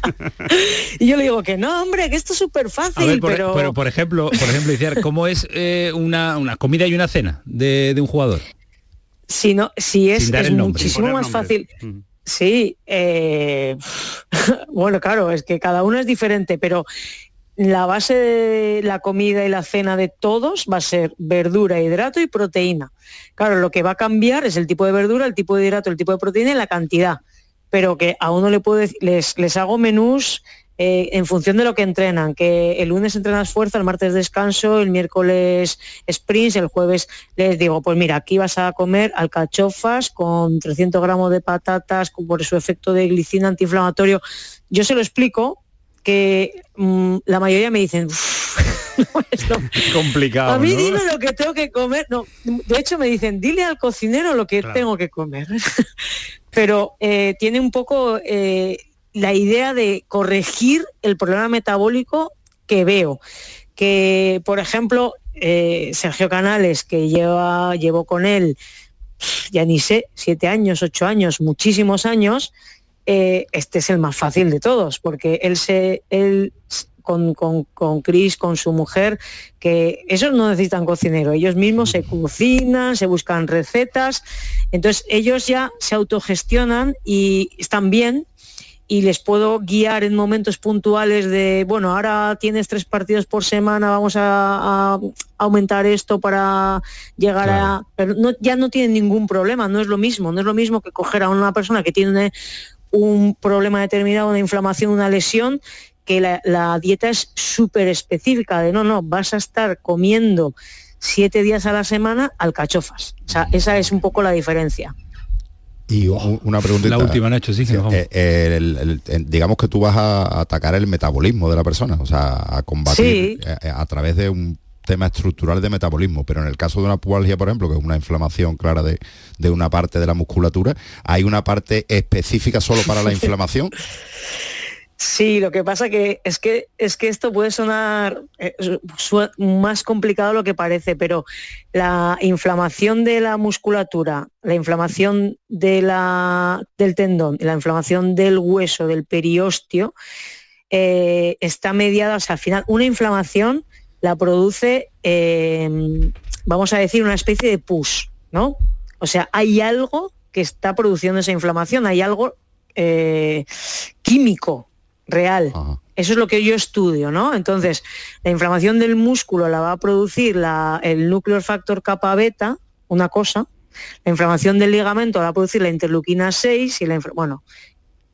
*laughs* y yo le digo que no, hombre, que esto es súper fácil, por, pero... pero por ejemplo, por ejemplo, Iciar, ¿cómo es eh, una, una comida y una cena de, de un jugador? si no si es, es el nombre. muchísimo más fácil sí eh, *laughs* bueno claro es que cada uno es diferente pero la base de la comida y la cena de todos va a ser verdura hidrato y proteína claro lo que va a cambiar es el tipo de verdura el tipo de hidrato el tipo de proteína y la cantidad pero que a uno le puedo dec- les, les hago menús eh, en función de lo que entrenan, que el lunes entrenas fuerza, el martes descanso, el miércoles sprints, el jueves les digo, pues mira, aquí vas a comer alcachofas con 300 gramos de patatas por su efecto de glicina antiinflamatorio. Yo se lo explico que mm, la mayoría me dicen, "Uf, *laughs* *laughs* Complicado. a mí ¿no? dime lo que tengo que comer. No, de hecho me dicen, dile al cocinero lo que Claro. tengo que comer. *laughs* Pero eh, tiene un poco eh, la idea de corregir el problema metabólico que veo. Que, por ejemplo, eh, Sergio Canales, que lleva, llevó con él, ya ni sé, siete años, ocho años, muchísimos años, eh, este es el más fácil de todos, porque él se, él con, con, con Chris, con su mujer, que esos no necesitan cocinero, ellos mismos se cocinan, se buscan recetas, entonces ellos ya se autogestionan y están bien y les puedo guiar en momentos puntuales de, bueno, ahora tienes tres partidos por semana, vamos a, a aumentar esto para llegar a... Pero no, ya no tienen ningún problema, no es lo mismo, no es lo mismo que coger a una persona que tiene un problema determinado, una inflamación, una lesión, que la, la dieta es súper específica, de no, no, vas a estar comiendo siete días a la semana alcachofas. O sea, esa es un poco la diferencia. Y una pregunta. La última, Nacho, sí, que nos vamos. digamos que tú vas a atacar el metabolismo de la persona, o sea, a combatir Sí. eh, a, través de un tema estructural de metabolismo, pero en el caso de una pubalgia, por ejemplo, que es una inflamación clara de, de una parte de la musculatura, hay una parte específica solo para la *laughs* inflamación. Sí, lo que pasa que es que es que esto puede sonar eh, más complicado de lo que parece, pero la inflamación de la musculatura, la inflamación de la, del tendón, y la inflamación del hueso, del periósteo, eh, está mediada, o sea, al final una inflamación la produce, eh, vamos a decir, una especie de pus, ¿no? O sea, hay algo que está produciendo esa inflamación, hay algo eh, químico real. Eso es lo que yo estudio, ¿no? Entonces, la inflamación del músculo la va a producir la- el nuclear factor kappa beta, una cosa. La inflamación del ligamento la va a producir la interleuquina 6 y la bueno,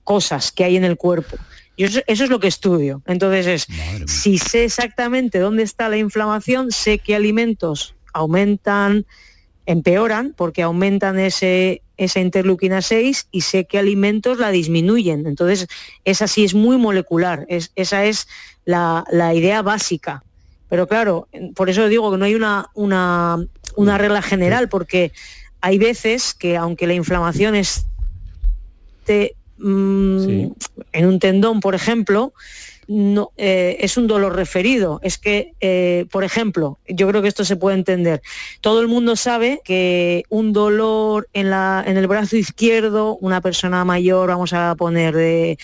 cosas que hay en el cuerpo. Yo eso, eso es lo que estudio. Entonces es, si sé exactamente dónde está la inflamación, sé qué alimentos aumentan, empeoran, porque aumentan ese, esa interleuquina 6 y sé qué alimentos la disminuyen. Entonces, esa sí es muy molecular, es, esa es la, la idea básica. Pero claro, por eso digo que no hay una, una, una regla general, porque hay veces que aunque la inflamación esté mm, en un tendón, por ejemplo, no, eh, es un dolor referido. Es que, eh, por ejemplo, yo creo que esto se puede entender. Todo el mundo sabe que un dolor en, la, en el brazo izquierdo, una persona mayor, vamos a poner de,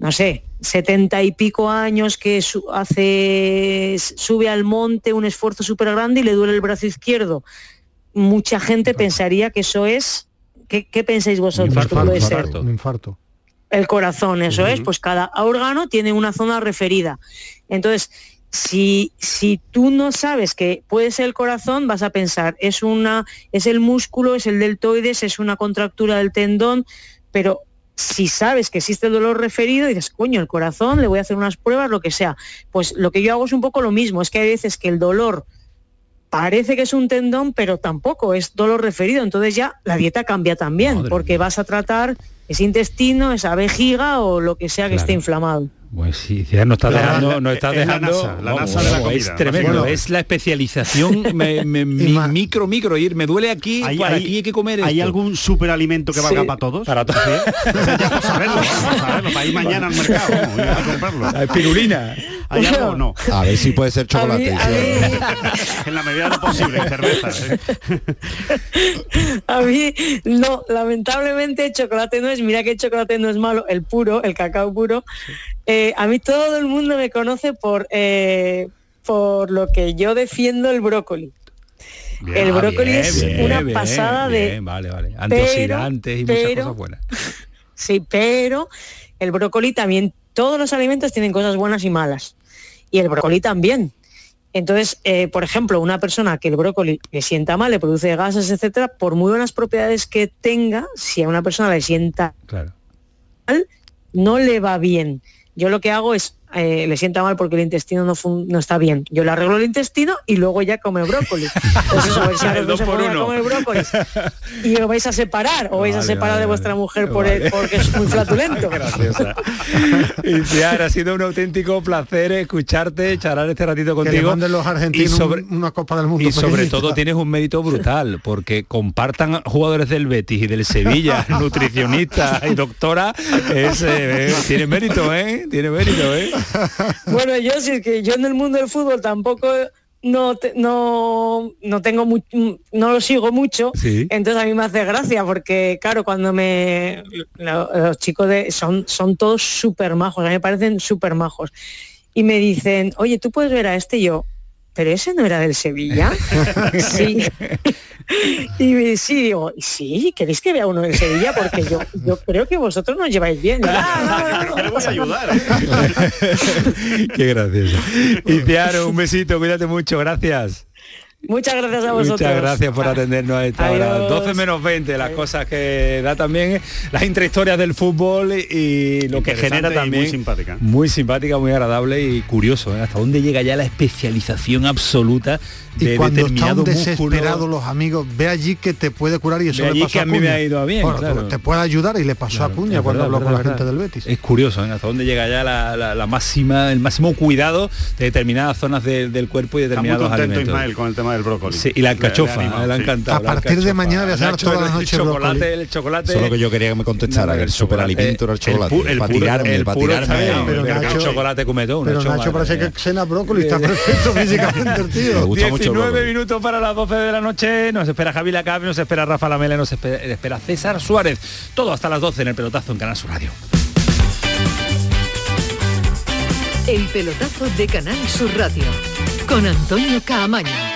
no sé, setenta y pico años que su- hace, sube al monte un esfuerzo súper grande y le duele el brazo izquierdo mucha gente pensaría que eso es... ¿Qué, qué pensáis vosotros? infarto, infarto, un infarto. El corazón, eso es, pues cada órgano tiene una zona referida. Entonces, si, si tú no sabes que puede ser el corazón, vas a pensar, es una, es el músculo, es el deltoides, es una contractura del tendón, pero si sabes que existe el dolor referido, dices, coño, el corazón, le voy a hacer unas pruebas, lo que sea. Pues lo que yo hago es un poco lo mismo, es que hay veces que el dolor parece que es un tendón, pero tampoco es dolor referido. Entonces ya la dieta cambia también, porque vas a tratar ese intestino, esa vejiga o lo que sea que esté inflamado. Pues sí, ya nos está La- dejando, la- nos está es la dejando. NASA, la vamos, NASA de la comida, es tremendo, es la especialización me- me- *laughs* mi- micro, micro, ir, me duele aquí, ¿Hay, aquí hay que comer ¿Hay esto. algún superalimento que valga Sí. para todos? Para todos. *laughs* ya por saberlo, vamos a saberlo, para ir mañana al mercado, vamos, a comprarlo. La espirulina. ¿Hay algo o no? A ver si puede ser chocolate. en la medida de lo posible, cerveza. ¿eh? A mí, no, lamentablemente chocolate no es, mira que el chocolate no es malo, el puro, el cacao puro. Eh, a mí todo el mundo me conoce por, eh, por lo que yo defiendo el brócoli. el brócoli bien, es bien, una bien, pasada de... vale, vale. Antioxidantes y muchas pero- cosas buenas. *laughs* Sí, pero el brócoli también, todos los alimentos tienen cosas buenas y malas. Y el brócoli también. Entonces, eh, por ejemplo, una persona que el brócoli le sienta mal, le produce gases, etcétera, por muy buenas propiedades que tenga, si a una persona le sienta Claro. mal, no le va bien. Yo lo que hago es, eh, le sienta mal porque el intestino no, fun- no está bien. Yo le arreglo el intestino y luego ya come brócoli. *laughs* Pues eso, a no dos se por a uno. comer. Y os vais a separar, o vais a Vale, separar vale, de vuestra vale. mujer por el- porque es muy flatulento. Graciosa. *laughs* Y ha sido un auténtico placer escucharte, charlar este ratito Que le contigo. manden los argentinos y sobre, un- una Copa del Mundo. y sobre pequeñita. *laughs* todo tienes un mérito brutal, porque compartan jugadores del Betis y del Sevilla, nutricionista y doctora, es, eh, eh, tiene mérito, ¿eh? Tiene mérito, ¿eh? *laughs* Bueno, yo sí es que yo en el mundo del fútbol tampoco no te- no no tengo mu- no lo sigo mucho, Sí. entonces a mí me hace gracia porque claro, cuando me lo- los chicos de son son todos súper majos, a mí me parecen súper majos. Y me dicen, "Oye, tú puedes ver a este Y yo, pero ese no era del Sevilla." *laughs* sí. Y me- sí, digo, "¿Y sí, ¿queréis que vea uno del Sevilla? Porque yo, yo creo que vosotros nos lleváis bien. "Ah, no, no, no, no pasa nada". Qué gracioso. Un besito, cuídate mucho, gracias. Muchas gracias a vosotros. Muchas gracias por atendernos a esta hora. Adiós. 12 menos 20, las cosas que da también las intrahistorias del fútbol y lo que genera también. muy simpática. Muy simpática, muy agradable y curioso. ¿eh? Hasta dónde llega ya la especialización absoluta de y cuando determinado están desesperados los amigos, ve allí que te puede curar y eso Ve le pasó que a mí me ha ido bien, Bueno, claro. Te puede ayudar y le pasó a Acuña Es cuando habló con la gente del Betis. Es curioso, ¿eh? hasta dónde llega ya la, la- la máxima, el máximo cuidado de determinadas zonas de- del cuerpo y Está muy determinados contento alimentos. Ismael con el tema del brócoli. Sí, y la Le- le ha alcachofa, animado, le sí. encantado. A la partir de mañana voy a Nacho, toda la el chocolate, brócoli. el chocolate. Eso es lo que yo quería que me contestara, No, que el superalimento era el chocolate. pu- el para puro- tirarme, el para puro tirarme. está bien, Pero pero que Nacho- el chocolate come todo. Pero Nacho, parece que cena brócoli, está perfecto *laughs* físicamente el tío. Me gusta mucho el 19 brócoli. minutos para las 12 de la noche. Nos espera Javi Lacab, nos espera Rafa Lamela, nos espera, espera César Suárez. Todo hasta las 12 en el pelotazo en Canal Sur Radio. El pelotazo de Canal Sur Radio con Antonio Caamaño.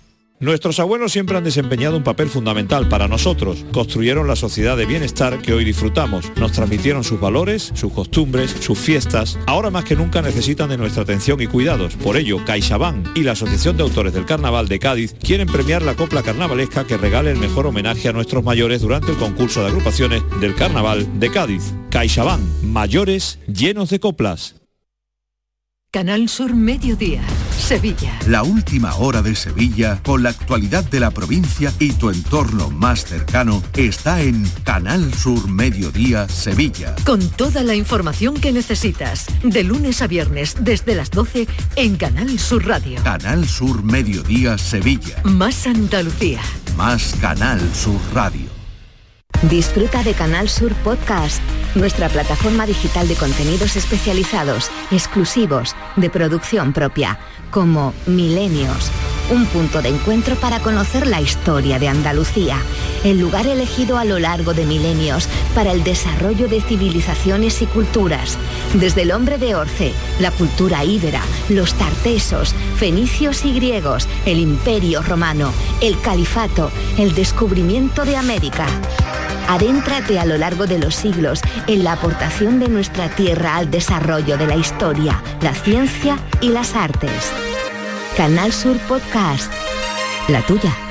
Nuestros abuelos siempre han desempeñado un papel fundamental para nosotros. Construyeron la sociedad de bienestar que hoy disfrutamos. Nos transmitieron sus valores, sus costumbres, sus fiestas. Ahora más que nunca necesitan de nuestra atención y cuidados. Por ello, CaixaBank y la Asociación de Autores del Carnaval de Cádiz quieren premiar la copla carnavalesca que regale el mejor homenaje a nuestros mayores durante el concurso de agrupaciones del Carnaval de Cádiz. CaixaBank, mayores llenos de coplas. Canal Sur Mediodía. Sevilla. La última hora de Sevilla, con la actualidad de la provincia y tu entorno más cercano, está en Canal Sur Mediodía Sevilla. Con toda la información que necesitas, de lunes a viernes desde las 12 en Canal Sur Radio. Canal Sur Mediodía Sevilla. Más Andalucía. Más Canal Sur Radio. Disfruta de Canal Sur Podcast, nuestra plataforma digital de contenidos especializados, exclusivos, de producción propia, como Milenios, un punto de encuentro para conocer la historia de Andalucía, el lugar elegido a lo largo de milenios para el desarrollo de civilizaciones y culturas, desde el hombre de Orce, la cultura íbera, los tartesos, fenicios y griegos, el imperio romano, el califato, el descubrimiento de América. Adéntrate a lo largo de los siglos en la aportación de nuestra tierra al desarrollo de la historia, la ciencia y las artes. Canal Sur Podcast. La tuya.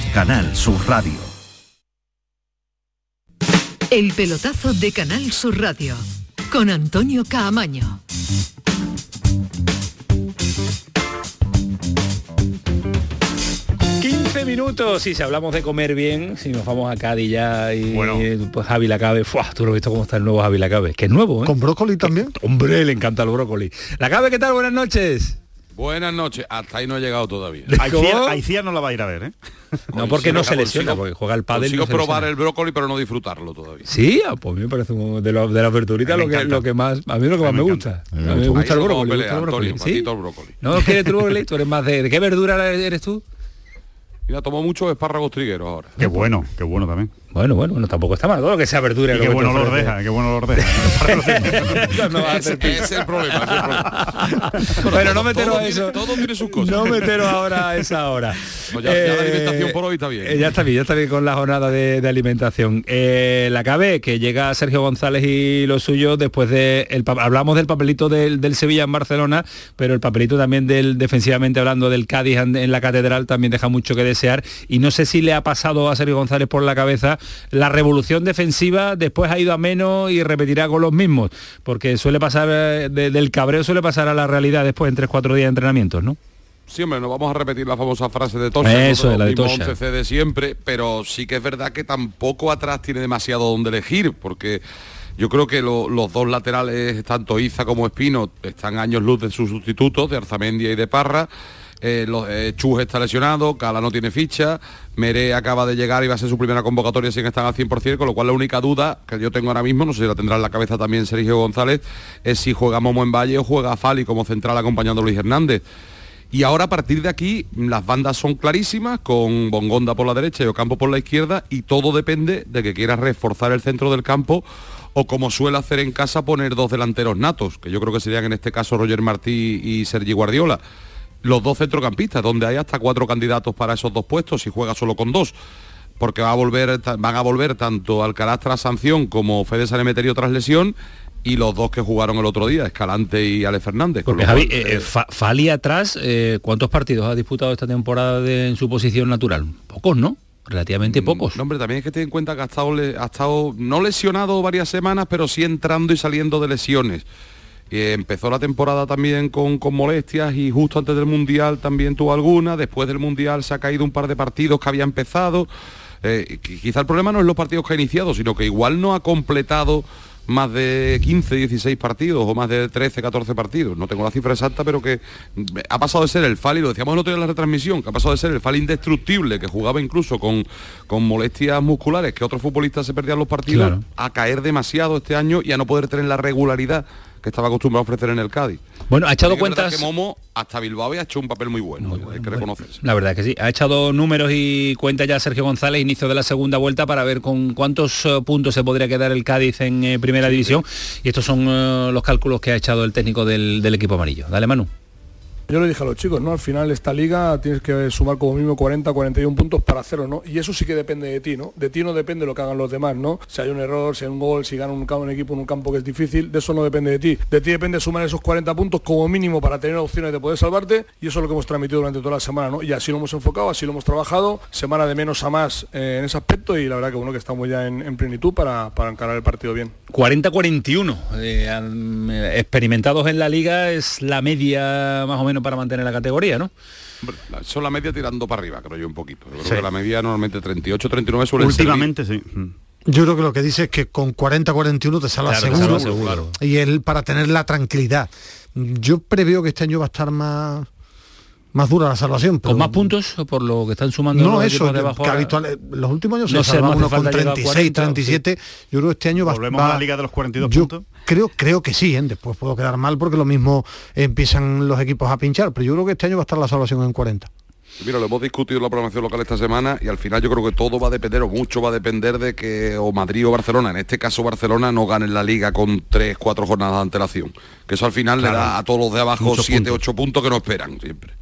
Canal Sur Radio. El pelotazo de Canal Sur Radio, con Antonio Caamaño. minutos y si hablamos de comer bien, si nos vamos a Cádiz ya y pues Javi Lacabe, ¡fuah! tú lo has visto cómo está el nuevo Javi Lacabe, que es nuevo, ¿eh? ¿Con brócoli también? Hombre, le encanta el brócoli. Lacabe, ¿qué tal? Buenas noches. Buenas noches, hasta ahí no he llegado todavía. *laughs* Aicía no la va a ir a ver, ¿eh? No, porque no se lesiona, porque juega el pádel. Consigo no probar lesiona. el brócoli, pero no disfrutarlo todavía. Sí, ah, pues a mí me parece un- de, lo- de las verduritas lo que, lo que más, a mí lo que más me gusta. A mí me gusta el brócoli. me pelear, gusta el brócoli. Antonio, ¿Sí? patito el brócoli. No quieres tu brócoli, tú eres más de, ¿de qué verdura eres tú? Mira, tomo muchos espárragos trigueros ahora. Qué bueno, qué bueno también. Bueno, bueno, bueno, tampoco está mal, todo lo que sea verdura. Y lo qué bueno ofrece. deja, qué bueno olor deja. No *laughs* es el problema. ese es el problema. Pero no meteros Todo a tiene- eso. Todo tiene sus cosas. No meteros ahora a esa hora. No, *laughs* ya- ya la alimentación por hoy está bien. eh, ya está bien, ya está bien con la jornada de, de alimentación. Eh, la cabe que llega Sergio González y lo suyo después de el hablamos del papelito del, del Sevilla en Barcelona, pero el papelito también del defensivamente hablando del Cádiz en, en la catedral también deja mucho que desear y no sé si le ha pasado a Sergio González por la cabeza la revolución defensiva después ha ido a menos y repetirá con los mismos, porque suele pasar eh, de- del cabreo suele pasar a la realidad después en 3-4 días de entrenamientos, ¿no? Sí, hombre, no vamos a repetir la famosa frase de Tosha. Eso, nosotros la de Tosha. 11 de siempre, pero sí que es verdad que tampoco atrás tiene demasiado donde elegir, porque yo creo que lo- los dos laterales, tanto Iza como Espino, están años luz de sus sustitutos, de Arzamendia y de Parra. Eh, eh, está lesionado, Cala no tiene ficha, Meré acaba de llegar y va a ser su primera convocatoria sin estar al 100%, con lo cual la única duda que yo tengo ahora mismo, no sé si la tendrá en la cabeza también Sergio González, es si juega Momo en Valle o juega Fali como central acompañando a Luis Hernández. Y ahora a partir de aquí las bandas son clarísimas, con Bongonda por la derecha y Ocampo por la izquierda, y todo depende de que quieras reforzar el centro del campo o como suele hacer en casa poner dos delanteros natos, que yo creo que serían en este caso Roger Martí y Sergi Guardiola. Los dos centrocampistas, donde hay hasta cuatro candidatos para esos dos puestos, si juega solo con dos porque va a volver, van a volver tanto Alcaraz tras sanción como Fede Sanemeterio tras lesión y los dos que jugaron el otro día, Escalante y Ale Fernández. Porque Javi, cual, eh, eh, Fa- Fali atrás, eh, ¿cuántos partidos ha disputado esta temporada de- en su posición natural? Pocos, ¿no? Relativamente pocos. No, hombre, también hay que tener en cuenta que ha estado, ha estado no lesionado varias semanas, pero sí entrando y saliendo de lesiones. Empezó la temporada también con, con molestias y justo antes del Mundial también tuvo alguna. Después del Mundial se ha caído un par de partidos que había empezado. Eh, qui- quizá el problema no es los partidos que ha iniciado, sino que igual no ha completado más de 15, 16 partidos o más de 13, 14 partidos. No tengo la cifra exacta, pero que mm, ha pasado de ser el Fali, lo decíamos el otro día en la retransmisión, que ha pasado de ser el Fali indestructible, que jugaba incluso con, con molestias musculares, que otros futbolistas se perdían los partidos, Claro. a caer demasiado este año y a no poder tener la regularidad que estaba acostumbrado a ofrecer en el Cádiz. Bueno, ha echado cuentas- que Momo hasta Bilbao ha hecho un papel muy bueno, hay que reconocerse. La verdad que sí. Ha echado números y cuenta ya Sergio González, inicio de la segunda vuelta, para ver con cuántos eh, puntos se podría quedar el Cádiz en eh, primera división. Y estos son eh, los cálculos que ha echado el técnico del, del equipo amarillo. Dale, Manu. Yo le dije a los chicos, ¿no? Al final esta liga tienes que sumar como mínimo 40, 41 puntos para hacerlo, ¿no? Y eso sí que depende de ti, ¿no? De ti no depende lo que hagan los demás, ¿no? Si hay un error, si hay un gol, si gana un, un equipo en un campo que es difícil, de eso no depende de ti. De ti depende sumar esos 40 puntos como mínimo para tener opciones de poder salvarte y eso es lo que hemos transmitido durante toda la semana, ¿no? Y así lo hemos enfocado, así lo hemos trabajado, semana de menos a más eh, en ese aspecto y la verdad que bueno que estamos ya en, en plenitud para, para encarar el partido bien. 40-41 eh, experimentados en la liga es la media más o menos para mantener la categoría, ¿no? Son la media tirando para arriba, creo yo un poquito. Yo creo sí. que la media normalmente 38, 39 suele Últimamente sí. Yo creo que lo que dice es que con 40-41 te salva claro, seguro, seguro claro. y él para tener la tranquilidad. Yo preveo que este año va a estar más más dura la salvación. Pero... ¿Con más puntos por lo que están sumando no, los eso, de abajo que habitual, los últimos años no se salva uno con 36, 40, 37. Sí. Yo creo que este año va, ¿Volvemos va a la liga de los 42 yo puntos? Creo, creo que sí, ¿eh? después puedo quedar mal porque lo mismo empiezan los equipos a pinchar, pero yo creo que este año va a estar la salvación en 40. Mira, lo hemos discutido en la programación local esta semana y al final yo creo que todo va a depender o mucho va a depender de que o Madrid o Barcelona, en este caso Barcelona, no ganen la liga con tres, cuatro jornadas de antelación. Que eso al final claro. le da a todos los de abajo Muchos siete, puntos. ocho puntos que no esperan siempre.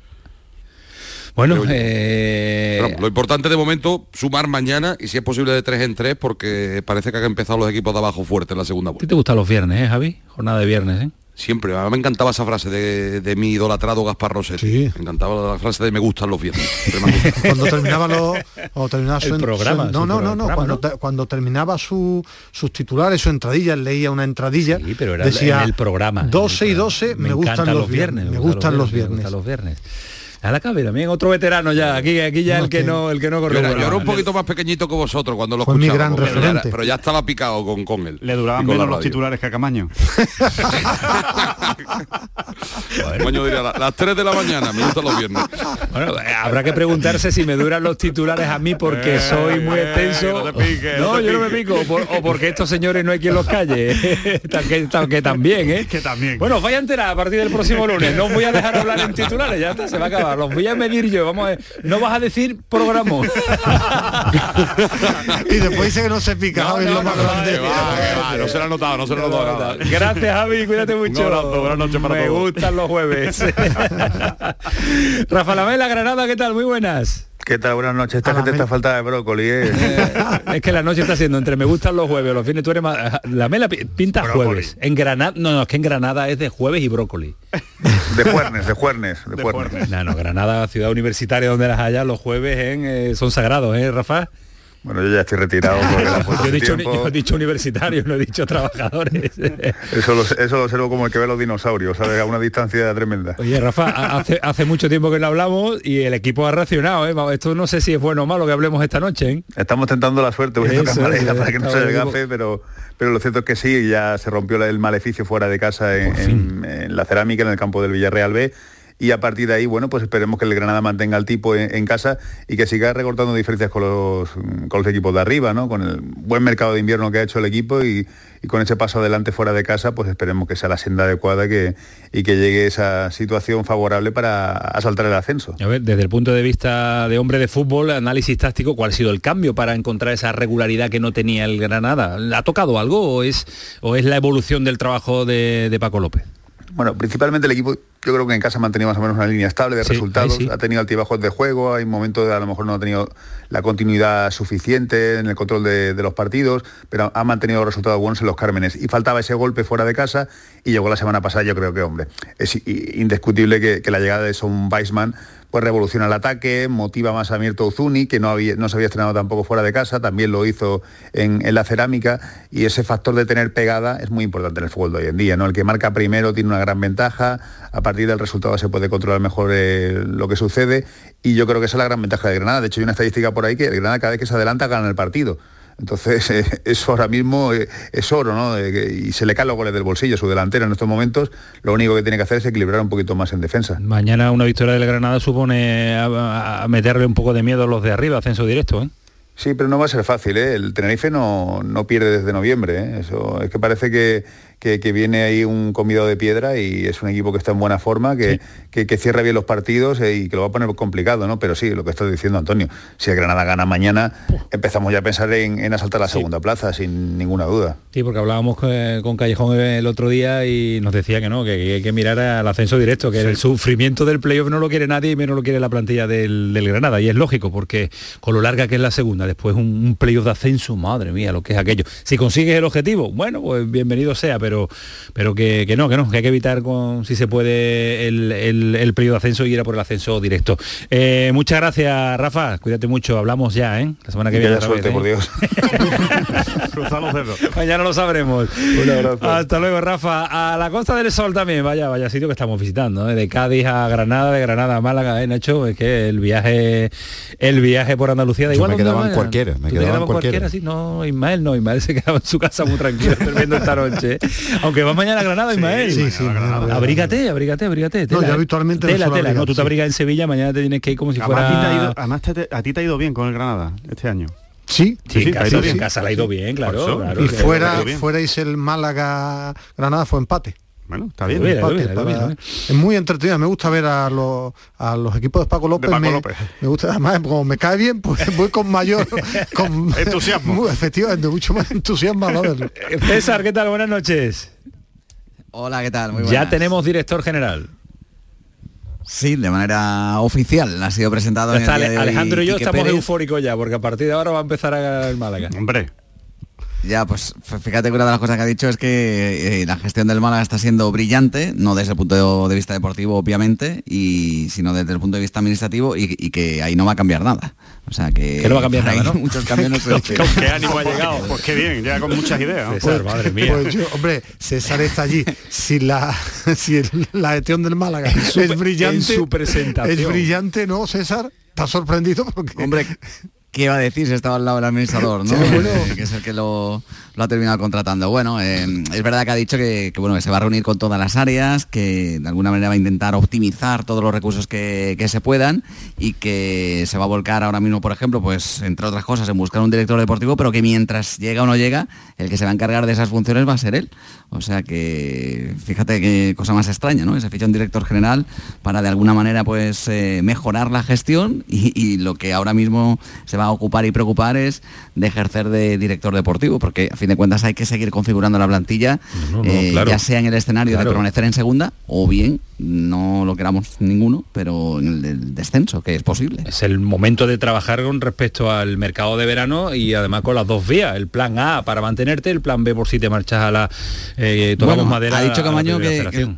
Bueno, eh... Pero, lo importante de momento, sumar mañana y si es posible de tres en tres, porque parece que han empezado los equipos de abajo fuerte en la segunda vuelta. ¿Qué te gustan los viernes, eh, Javi? Jornada de viernes, ¿eh? Siempre, a mí me encantaba esa frase de, de mi idolatrado Gaspar Rossetti. Sí. Me encantaba la frase de me gustan los viernes. *laughs* cuando terminaba los o terminaba su, el programa, su, no, no, no, no, cuando, te, cuando terminaba su, sus titulares, su entradilla, leía una entradilla, sí, pero era decía en el programa. 12 y 12 me, me gustan los viernes, me gustan los viernes. Me gustan los viernes. A la cabe también, otro veterano ya, aquí, aquí ya no, el que, que no, el que no corrió. Yo, yo era un poquito más pequeñito que vosotros cuando lo Fue escuchaba. mi gran pero, referente. Ya, pero ya estaba picado con, con él. Le duraban menos los titulares que a Camaño. *laughs* Camaño diría, las, las 3 de la mañana, me gustan los viernes. Bueno, habrá que preguntarse si me duran los titulares a mí porque eh, soy muy extenso. Eh, no, te piques, no, no te yo no me pico. O, por, o, porque estos señores no hay quien los calle. *laughs* que, que, también, ¿eh? Que también. Bueno, voy a enterar a partir del próximo lunes. No os voy a dejar hablar en titulares, ya está, se va a acabar. Los voy a medir yo, vamos a ver. No vas a decir programa. *laughs* y después dice que no se pica, no, Javi, no, lo más no, grande. va, va, no se lo ha notado, no se lo ha notado. Gracias, Javi, cuídate mucho. Un abrazo, buenas noches para Me todos. gustan los jueves. *laughs* *laughs* Rafa Lamela, Granada, ¿qué tal? Muy buenas. ¿Qué tal? Buenas noches. Esta gente está falta de brócoli, ¿eh? *laughs* eh, Es que la noche está siendo entre me gustan los jueves, los fines tú eres más... La mela pinta brócoli. jueves. En Granada, no, no, es que en Granada es de jueves y brócoli. De juernes, de juernes, de, de juernes. No, no, Granada, ciudad universitaria donde las haya, los jueves en, eh, son sagrados, ¿eh, Rafa? Bueno, yo ya estoy retirado. *laughs* yo, he dicho, yo, he dicho, universitarios, no he dicho trabajadores. *laughs* eso, lo, eso lo observo como el que ve los dinosaurios, ¿sabes? A una distancia tremenda. Oye, Rafa, hace, hace mucho tiempo que no hablamos y el equipo ha reaccionado. ¿eh? Esto no sé si es bueno o malo que hablemos esta noche. ¿eh? Estamos tentando la suerte, voy a tocar madera para que no se gafe, pero, pero lo cierto es que sí, ya se rompió el maleficio fuera de casa en, en, en la cerámica, en el campo del Villarreal B y a partir de ahí, bueno, pues esperemos que el Granada mantenga el tipo en, casa y que siga recortando diferencias con los, con los equipos de arriba, ¿no? Con el buen mercado de invierno que ha hecho el equipo y, con ese paso adelante fuera de casa, pues esperemos que sea la senda adecuada y que llegue esa situación favorable para asaltar el ascenso. A ver, desde el punto de vista de hombre de fútbol, análisis táctico, ¿cuál ha sido el cambio para encontrar esa regularidad que no tenía el Granada? ¿Ha tocado algo o es, o es la evolución del trabajo de Paco López? Bueno, principalmente el equipo, yo creo que en casa ha mantenido más o menos una línea estable de sí, resultados, sí. ha tenido altibajos de juego, hay momentos de a lo mejor no ha tenido la continuidad suficiente en el control de, de, los partidos, pero ha mantenido resultados buenos en los Cármenes. Y faltaba ese golpe fuera de casa y llegó la semana pasada, yo creo que, hombre, es indiscutible que, que la llegada de Son Weisman pues revoluciona el ataque, motiva más a Mirto Uzuni, que no, había, no se había estrenado tampoco fuera de casa, también lo hizo en, la cerámica, y ese factor de tener pegada es muy importante en el fútbol de hoy en día, ¿no? El que marca primero tiene una gran ventaja, a partir del resultado se puede controlar mejor eh, lo que sucede, y yo creo que esa es la gran ventaja de Granada. De hecho, hay una estadística por ahí que el Granada cada vez que se adelanta gana el partido. Entonces, eh, *laughs* eso ahora mismo eh, es oro, ¿no? Eh, y se le caen los goles del bolsillo a su delantero en estos momentos. Lo único que tiene que hacer es equilibrar un poquito más en defensa. Mañana una victoria del Granada supone a, a meterle un poco de miedo a los de arriba, ascenso directo, ¿eh? Sí, pero no va a ser fácil, ¿eh? El Tenerife no, no pierde desde noviembre, ¿eh? Eso, es que parece que, que, viene ahí un comido de piedra y es un equipo que está en buena forma, que, que, cierra bien los partidos eh, y que lo va a poner complicado, ¿no? Pero sí, lo que estás diciendo Antonio, si el Granada gana mañana, empezamos ya a pensar en, asaltar la segunda plaza, sin ninguna duda. Sí, porque hablábamos con, Callejón el otro día y nos decía que no, que, hay que mirar al ascenso directo, que el sufrimiento del playoff no lo quiere nadie y menos lo quiere la plantilla del, Granada. Y es lógico, porque con lo larga que es la segunda, después un, un playoff de ascenso, madre mía, lo que es aquello. Si consigues el objetivo, bueno, pues bienvenido sea, pero, pero que, no, que no, que hay que evitar con, si se puede el, el, periodo de ascenso y ir a por el ascenso directo. Eh, muchas gracias, Rafa, cuídate mucho, hablamos ya, ¿eh? La semana que viene. suerte, por ¿eh? Dios. *laughs* Cruzamos dedos. Mañana lo sabremos. Hasta luego, Rafa. A la Costa del Sol también, vaya, vaya sitio que estamos visitando, ¿eh? de Cádiz a Granada, de Granada a Málaga, ¿eh, Nacho? Es que el viaje, el viaje por Andalucía da igual. me quedaba en cualquiera, me quedaba en cualquiera. sí, no, Ismael no, Ismael se quedaba en su casa muy tranquilo *laughs* durmiendo esta noche. *laughs* Aunque va mañana a Granada, Ismael. Sí, sí, abrígate, abrígate, abrígate. No, yo habitualmente tela, tela. No, tú te abrigas en Sevilla, mañana te tienes que ir como si fuera... Además, a ti te ha ido bien con el Granada este año. Sí, sí, sí, casa, en casa le ha ido bien, claro. y fuera, fuera hice el Málaga Granada fue empate. Bueno, está bien. Es muy entretenido. Me gusta ver a los, a los equipos de Paco López. me, me, gusta, además, como me cae bien, pues voy con mayor *laughs* con, entusiasmo. efectivamente, mucho más entusiasmo a verlo. *laughs* César, ¿qué tal? Buenas noches. Hola, ¿qué tal? Muy Ya tenemos director general. Sí, de manera oficial ha sido presentado. En el Alejandro y yo estamos eufóricos ya, porque a partir de ahora va a empezar a el Málaga. Hombre. Ya, pues fíjate que una de las cosas que ha dicho es que eh, la gestión del Málaga está siendo brillante, no desde el punto de vista deportivo, obviamente, y sino desde el punto de vista administrativo y, que ahí no va a cambiar nada. O sea que, no va a cambiar nada, ¿no? muchos cambios. *laughs* ¿Con qué ánimo ha llegado? Pues qué bien, ya con muchas ideas. César, madre mía. Pues hombre, César está allí. Si la, *laughs* si la gestión del Málaga es brillante, su presentación. es brillante, ¿no, César? ¿Estás sorprendido? Porque... Hombre, ¿Qué iba a decir si estaba al lado del administrador, ¿no? *laughs* Eh, que es el que lo, lo ha terminado contratando. Bueno, eh, es verdad que ha dicho que, bueno, que se va a reunir con todas las áreas, que de alguna manera va a intentar optimizar todos los recursos que, se puedan y que se va a volcar ahora mismo, por ejemplo, pues entre otras cosas, en buscar un director deportivo, pero que mientras llega o no llega, el que se va a encargar de esas funciones va a ser él. O sea que, fíjate qué cosa más extraña, ¿no? Se ficha un director general para de alguna manera pues eh, mejorar la gestión y, lo que ahora mismo se va a ocupar y preocupar es de ejercer de director deportivo, porque a fin de cuentas hay que seguir configurando la plantilla, eh, ya sea en el escenario de permanecer en segunda o bien no lo queramos ninguno, pero en el descenso, que es posible. Es el momento de trabajar con respecto al mercado de verano y además con las dos vías, el plan A para mantenerte, el plan B por si te marchas a la eh, madera. Ha dicho Camaño que,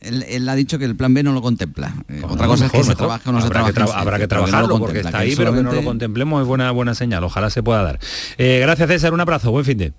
él, ha dicho que el plan B no lo contempla. Eh, otra cosa es que se trabaje o no se trabaje. habrá que trabajarlo porque está ahí, pero que no lo contemplemos es buena, buena señal. Ojalá se pueda dar. Eh, gracias César, un abrazo, buen fin de.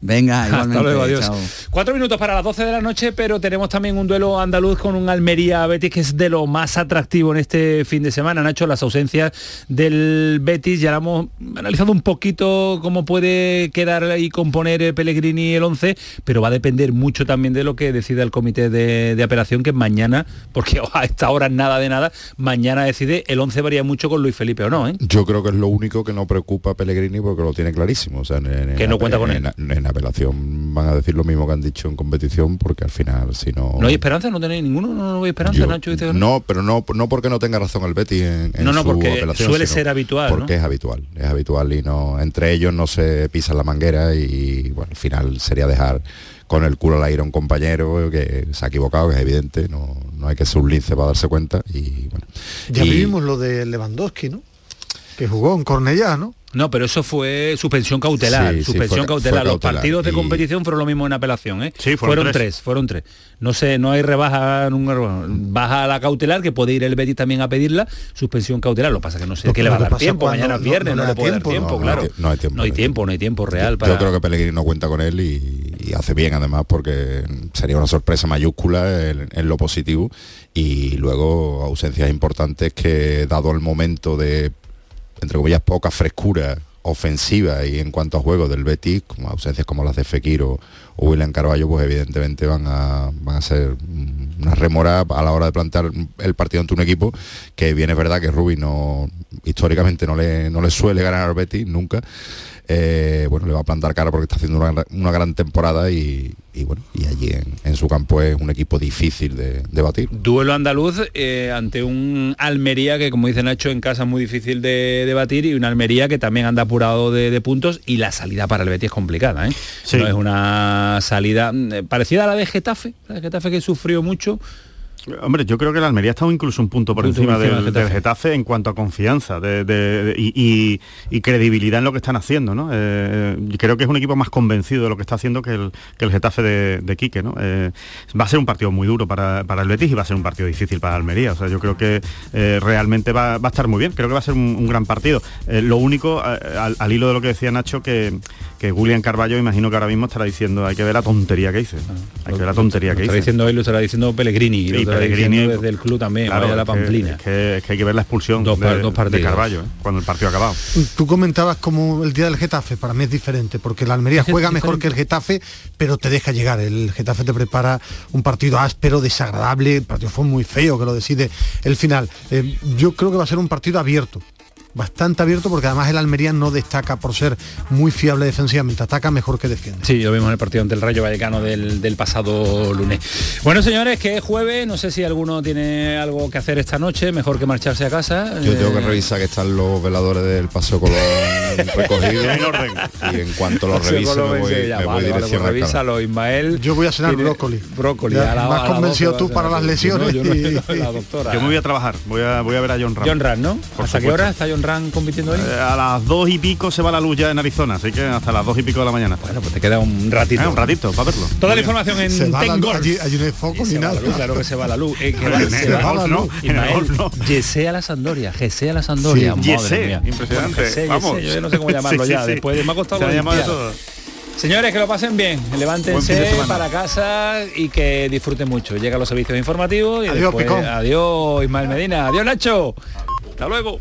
Venga, Hasta luego, adiós. Cuatro minutos para las 12 de la noche, pero tenemos también un duelo andaluz con un Almería Betis que es de lo más atractivo en este fin de semana. Nacho, las ausencias del Betis, ya hemos analizado un poquito cómo puede quedar y componer Pellegrini el 11, pero va a depender mucho también de lo que decida el comité de, apelación, que mañana, porque *laughs* a esta hora nada de nada, mañana decide el 11 varía mucho con Luis Felipe o no. ¿eh? Yo creo que es lo único que no preocupa a Pellegrini porque lo tiene clarísimo. O sea, que no cuenta con él apelación van a decir lo mismo que han dicho en competición porque al final si no no hay esperanza no tenéis ninguno no, hay esperanza Nacho no pero no no porque no tenga razón el Betis en, no no porque suele ser habitual porque es habitual es habitual y no entre ellos no se pisa la manguera y bueno al final sería dejar con el culo al aire a un compañero que se ha equivocado que es evidente no, no hay que ser un lince para darse cuenta y bueno. Ya vivimos lo de Lewandowski no que jugó en Cornellá no no, pero eso fue suspensión cautelar. suspensión cautelar. Los partidos de competición fueron lo mismo en apelación, ¿eh? Sí, fueron, tres. Fueron tres. No sé, no hay rebaja, baja la cautelar, que puede ir el Betis también a pedirla, suspensión cautelar. Lo pasa que no sé qué le va a dar tiempo. Mañana es viernes, no, le puede dar tiempo, claro. No hay tiempo. No hay tiempo, no hay tiempo real para. Yo creo que Pellegrini no cuenta con él y, hace bien además porque sería una sorpresa mayúscula en lo positivo y luego ausencias importantes que dado el momento de entre comillas, poca frescura ofensiva y en cuanto a juego del Betis, como ausencias como las de Fekir o, William Carballo, pues evidentemente van a, van a ser una remora a la hora de plantear el partido ante un equipo que viene es verdad que Rubi no históricamente no le, no le suele ganar al Betis nunca eh, bueno, le va a plantar cara porque está haciendo una, gran temporada y, bueno, y allí en, su campo es un equipo difícil de, batir. Duelo andaluz eh, ante un Almería que, como dice Nacho, en casa es muy difícil de, batir y un Almería que también anda apurado de, puntos y la salida para el Betis es complicada. ¿eh? No es una salida parecida a la de Getafe, la de Getafe que sufrió mucho Hombre, yo creo que la Almería ha estado incluso un punto por encima, del, Getafe. en cuanto a confianza y, credibilidad en lo que están haciendo. ¿no? Eh, creo que es un equipo más convencido de lo que está haciendo que el, Getafe de, Quique. ¿no? Eh, va a ser un partido muy duro para, el Betis y va a ser un partido difícil para Almería. O sea, yo creo que eh, realmente va, a estar muy bien. Creo que va a ser un, gran partido. lo único, al, hilo de lo que decía Nacho, que, que Julián Carballo imagino que ahora mismo estará diciendo hay que ver la tontería que hice. hay que ver la tontería que hice. Diciendo él, lo estará diciendo Pellegrini desde el club también, vaya la pamplina. Es que, hay que ver la expulsión dos, de, dos de Carballo, ¿eh? cuando el partido ha acabado. Tú comentabas como el día del Getafe, para mí es diferente, porque la Almería juega mejor que el Getafe, pero te deja llegar. El Getafe te prepara un partido áspero, desagradable, el partido fue muy feo, que lo decide el final. Eh, yo creo que va a ser un partido abierto bastante abierto porque además el Almería no destaca por ser muy fiable defensivamente, ataca mejor que defiende. Sí, lo vimos en el partido ante el Rayo Vallecano del, pasado lunes. Bueno, señores, que es jueves, no sé si alguno tiene algo que hacer esta noche, mejor que marcharse a casa. Yo tengo que eh, revisar que están los veladores del Paseo Colón *laughs* recogidos en orden. Y en cuanto los revise me voy, me voy dirección pues revísalo, Ismael. Yo voy a cenar brócoli. Brócoli. más convencido tú para las lesiones. *laughs* Yo, me voy a trabajar, voy a, voy a ver a John Ram. John Ram, ¿no? ¿Hasta qué hora está John compitiendo ahí? Eh, a las dos y pico se va la luz ya en Arizona, así que hasta las dos y pico de la mañana. Bueno, pues te queda un ratito. Eh, un ratito para verlo. Toda la información en Tengor. Allí, allí, no hay foco ni nada. claro que se va la luz. Eh, que va, se va la luz. Yesea la Sandoria, Gesea la Sandoria. Yesea, impresionante. Vamos. Yo no sé cómo *laughs* llamarlo ya. Después me ha costado todo. Señores, que lo pasen bien, levántense para casa y que disfruten mucho. Llegan los servicios informativos y adiós, después, adiós Ismael Medina, adiós Nacho. Hasta luego.